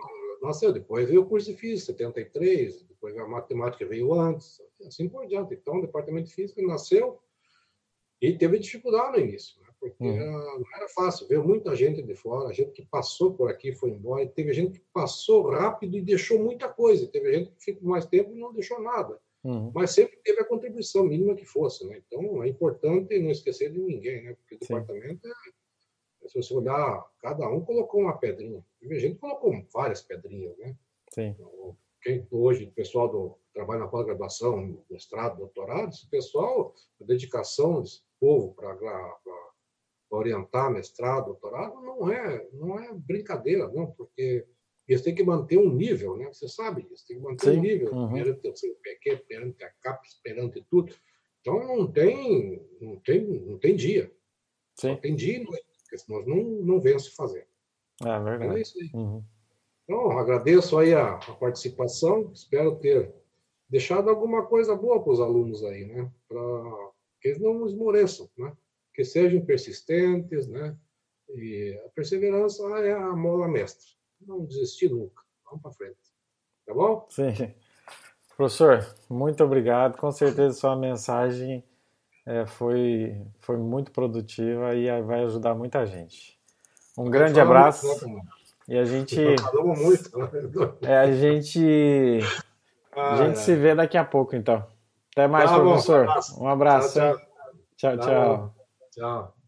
nasceu. Depois veio o curso de física, 73, depois a matemática veio antes, assim por diante. Então, o departamento de física nasceu e teve dificuldade no início, né? porque uhum. era, não era fácil. Veio muita gente de fora, gente que passou por aqui foi embora, e teve gente que passou rápido e deixou muita coisa, teve gente que ficou mais tempo e não deixou nada. Uhum. Mas sempre teve a contribuição mínima que fosse. Né? Então, é importante não esquecer de ninguém, né? porque o Sim. departamento é se você olhar, cada um colocou uma pedrinha. Teve gente que colocou várias pedrinhas, né? Sim. Então, quem hoje, o pessoal do trabalho na pós-graduação, mestrado, doutorado, esse pessoal, a dedicação povo para orientar mestrado, doutorado, não é, não é brincadeira, não, porque eles têm que manter um nível, né? Você sabe disso, tem que manter Sim. um nível uhum. perante o CPQ, perante a CAPES, perante tudo. Então não tem, não tem, não tem dia. Sim. Só tem dia e noite, porque senão não, não vence fazer. É verdade. Então é isso aí. Uhum. Então, agradeço aí a, a, participação, espero ter deixado alguma coisa boa para os alunos aí, né? Para que eles não esmoreçam, né? Que sejam persistentes, né? E a perseverança é a mola mestra. Não desistir nunca. Vamos para frente. Tá bom? Sim. Professor, muito obrigado. Com certeza sua mensagem é, foi, foi muito produtiva e vai ajudar muita gente. Um grande abraço. E a gente. muito. Né? É, a gente. a gente se vê daqui a pouco, então. Até mais, tá professor. Bom, um abraço. Abraço. tchau. tchau. tchau. tchau.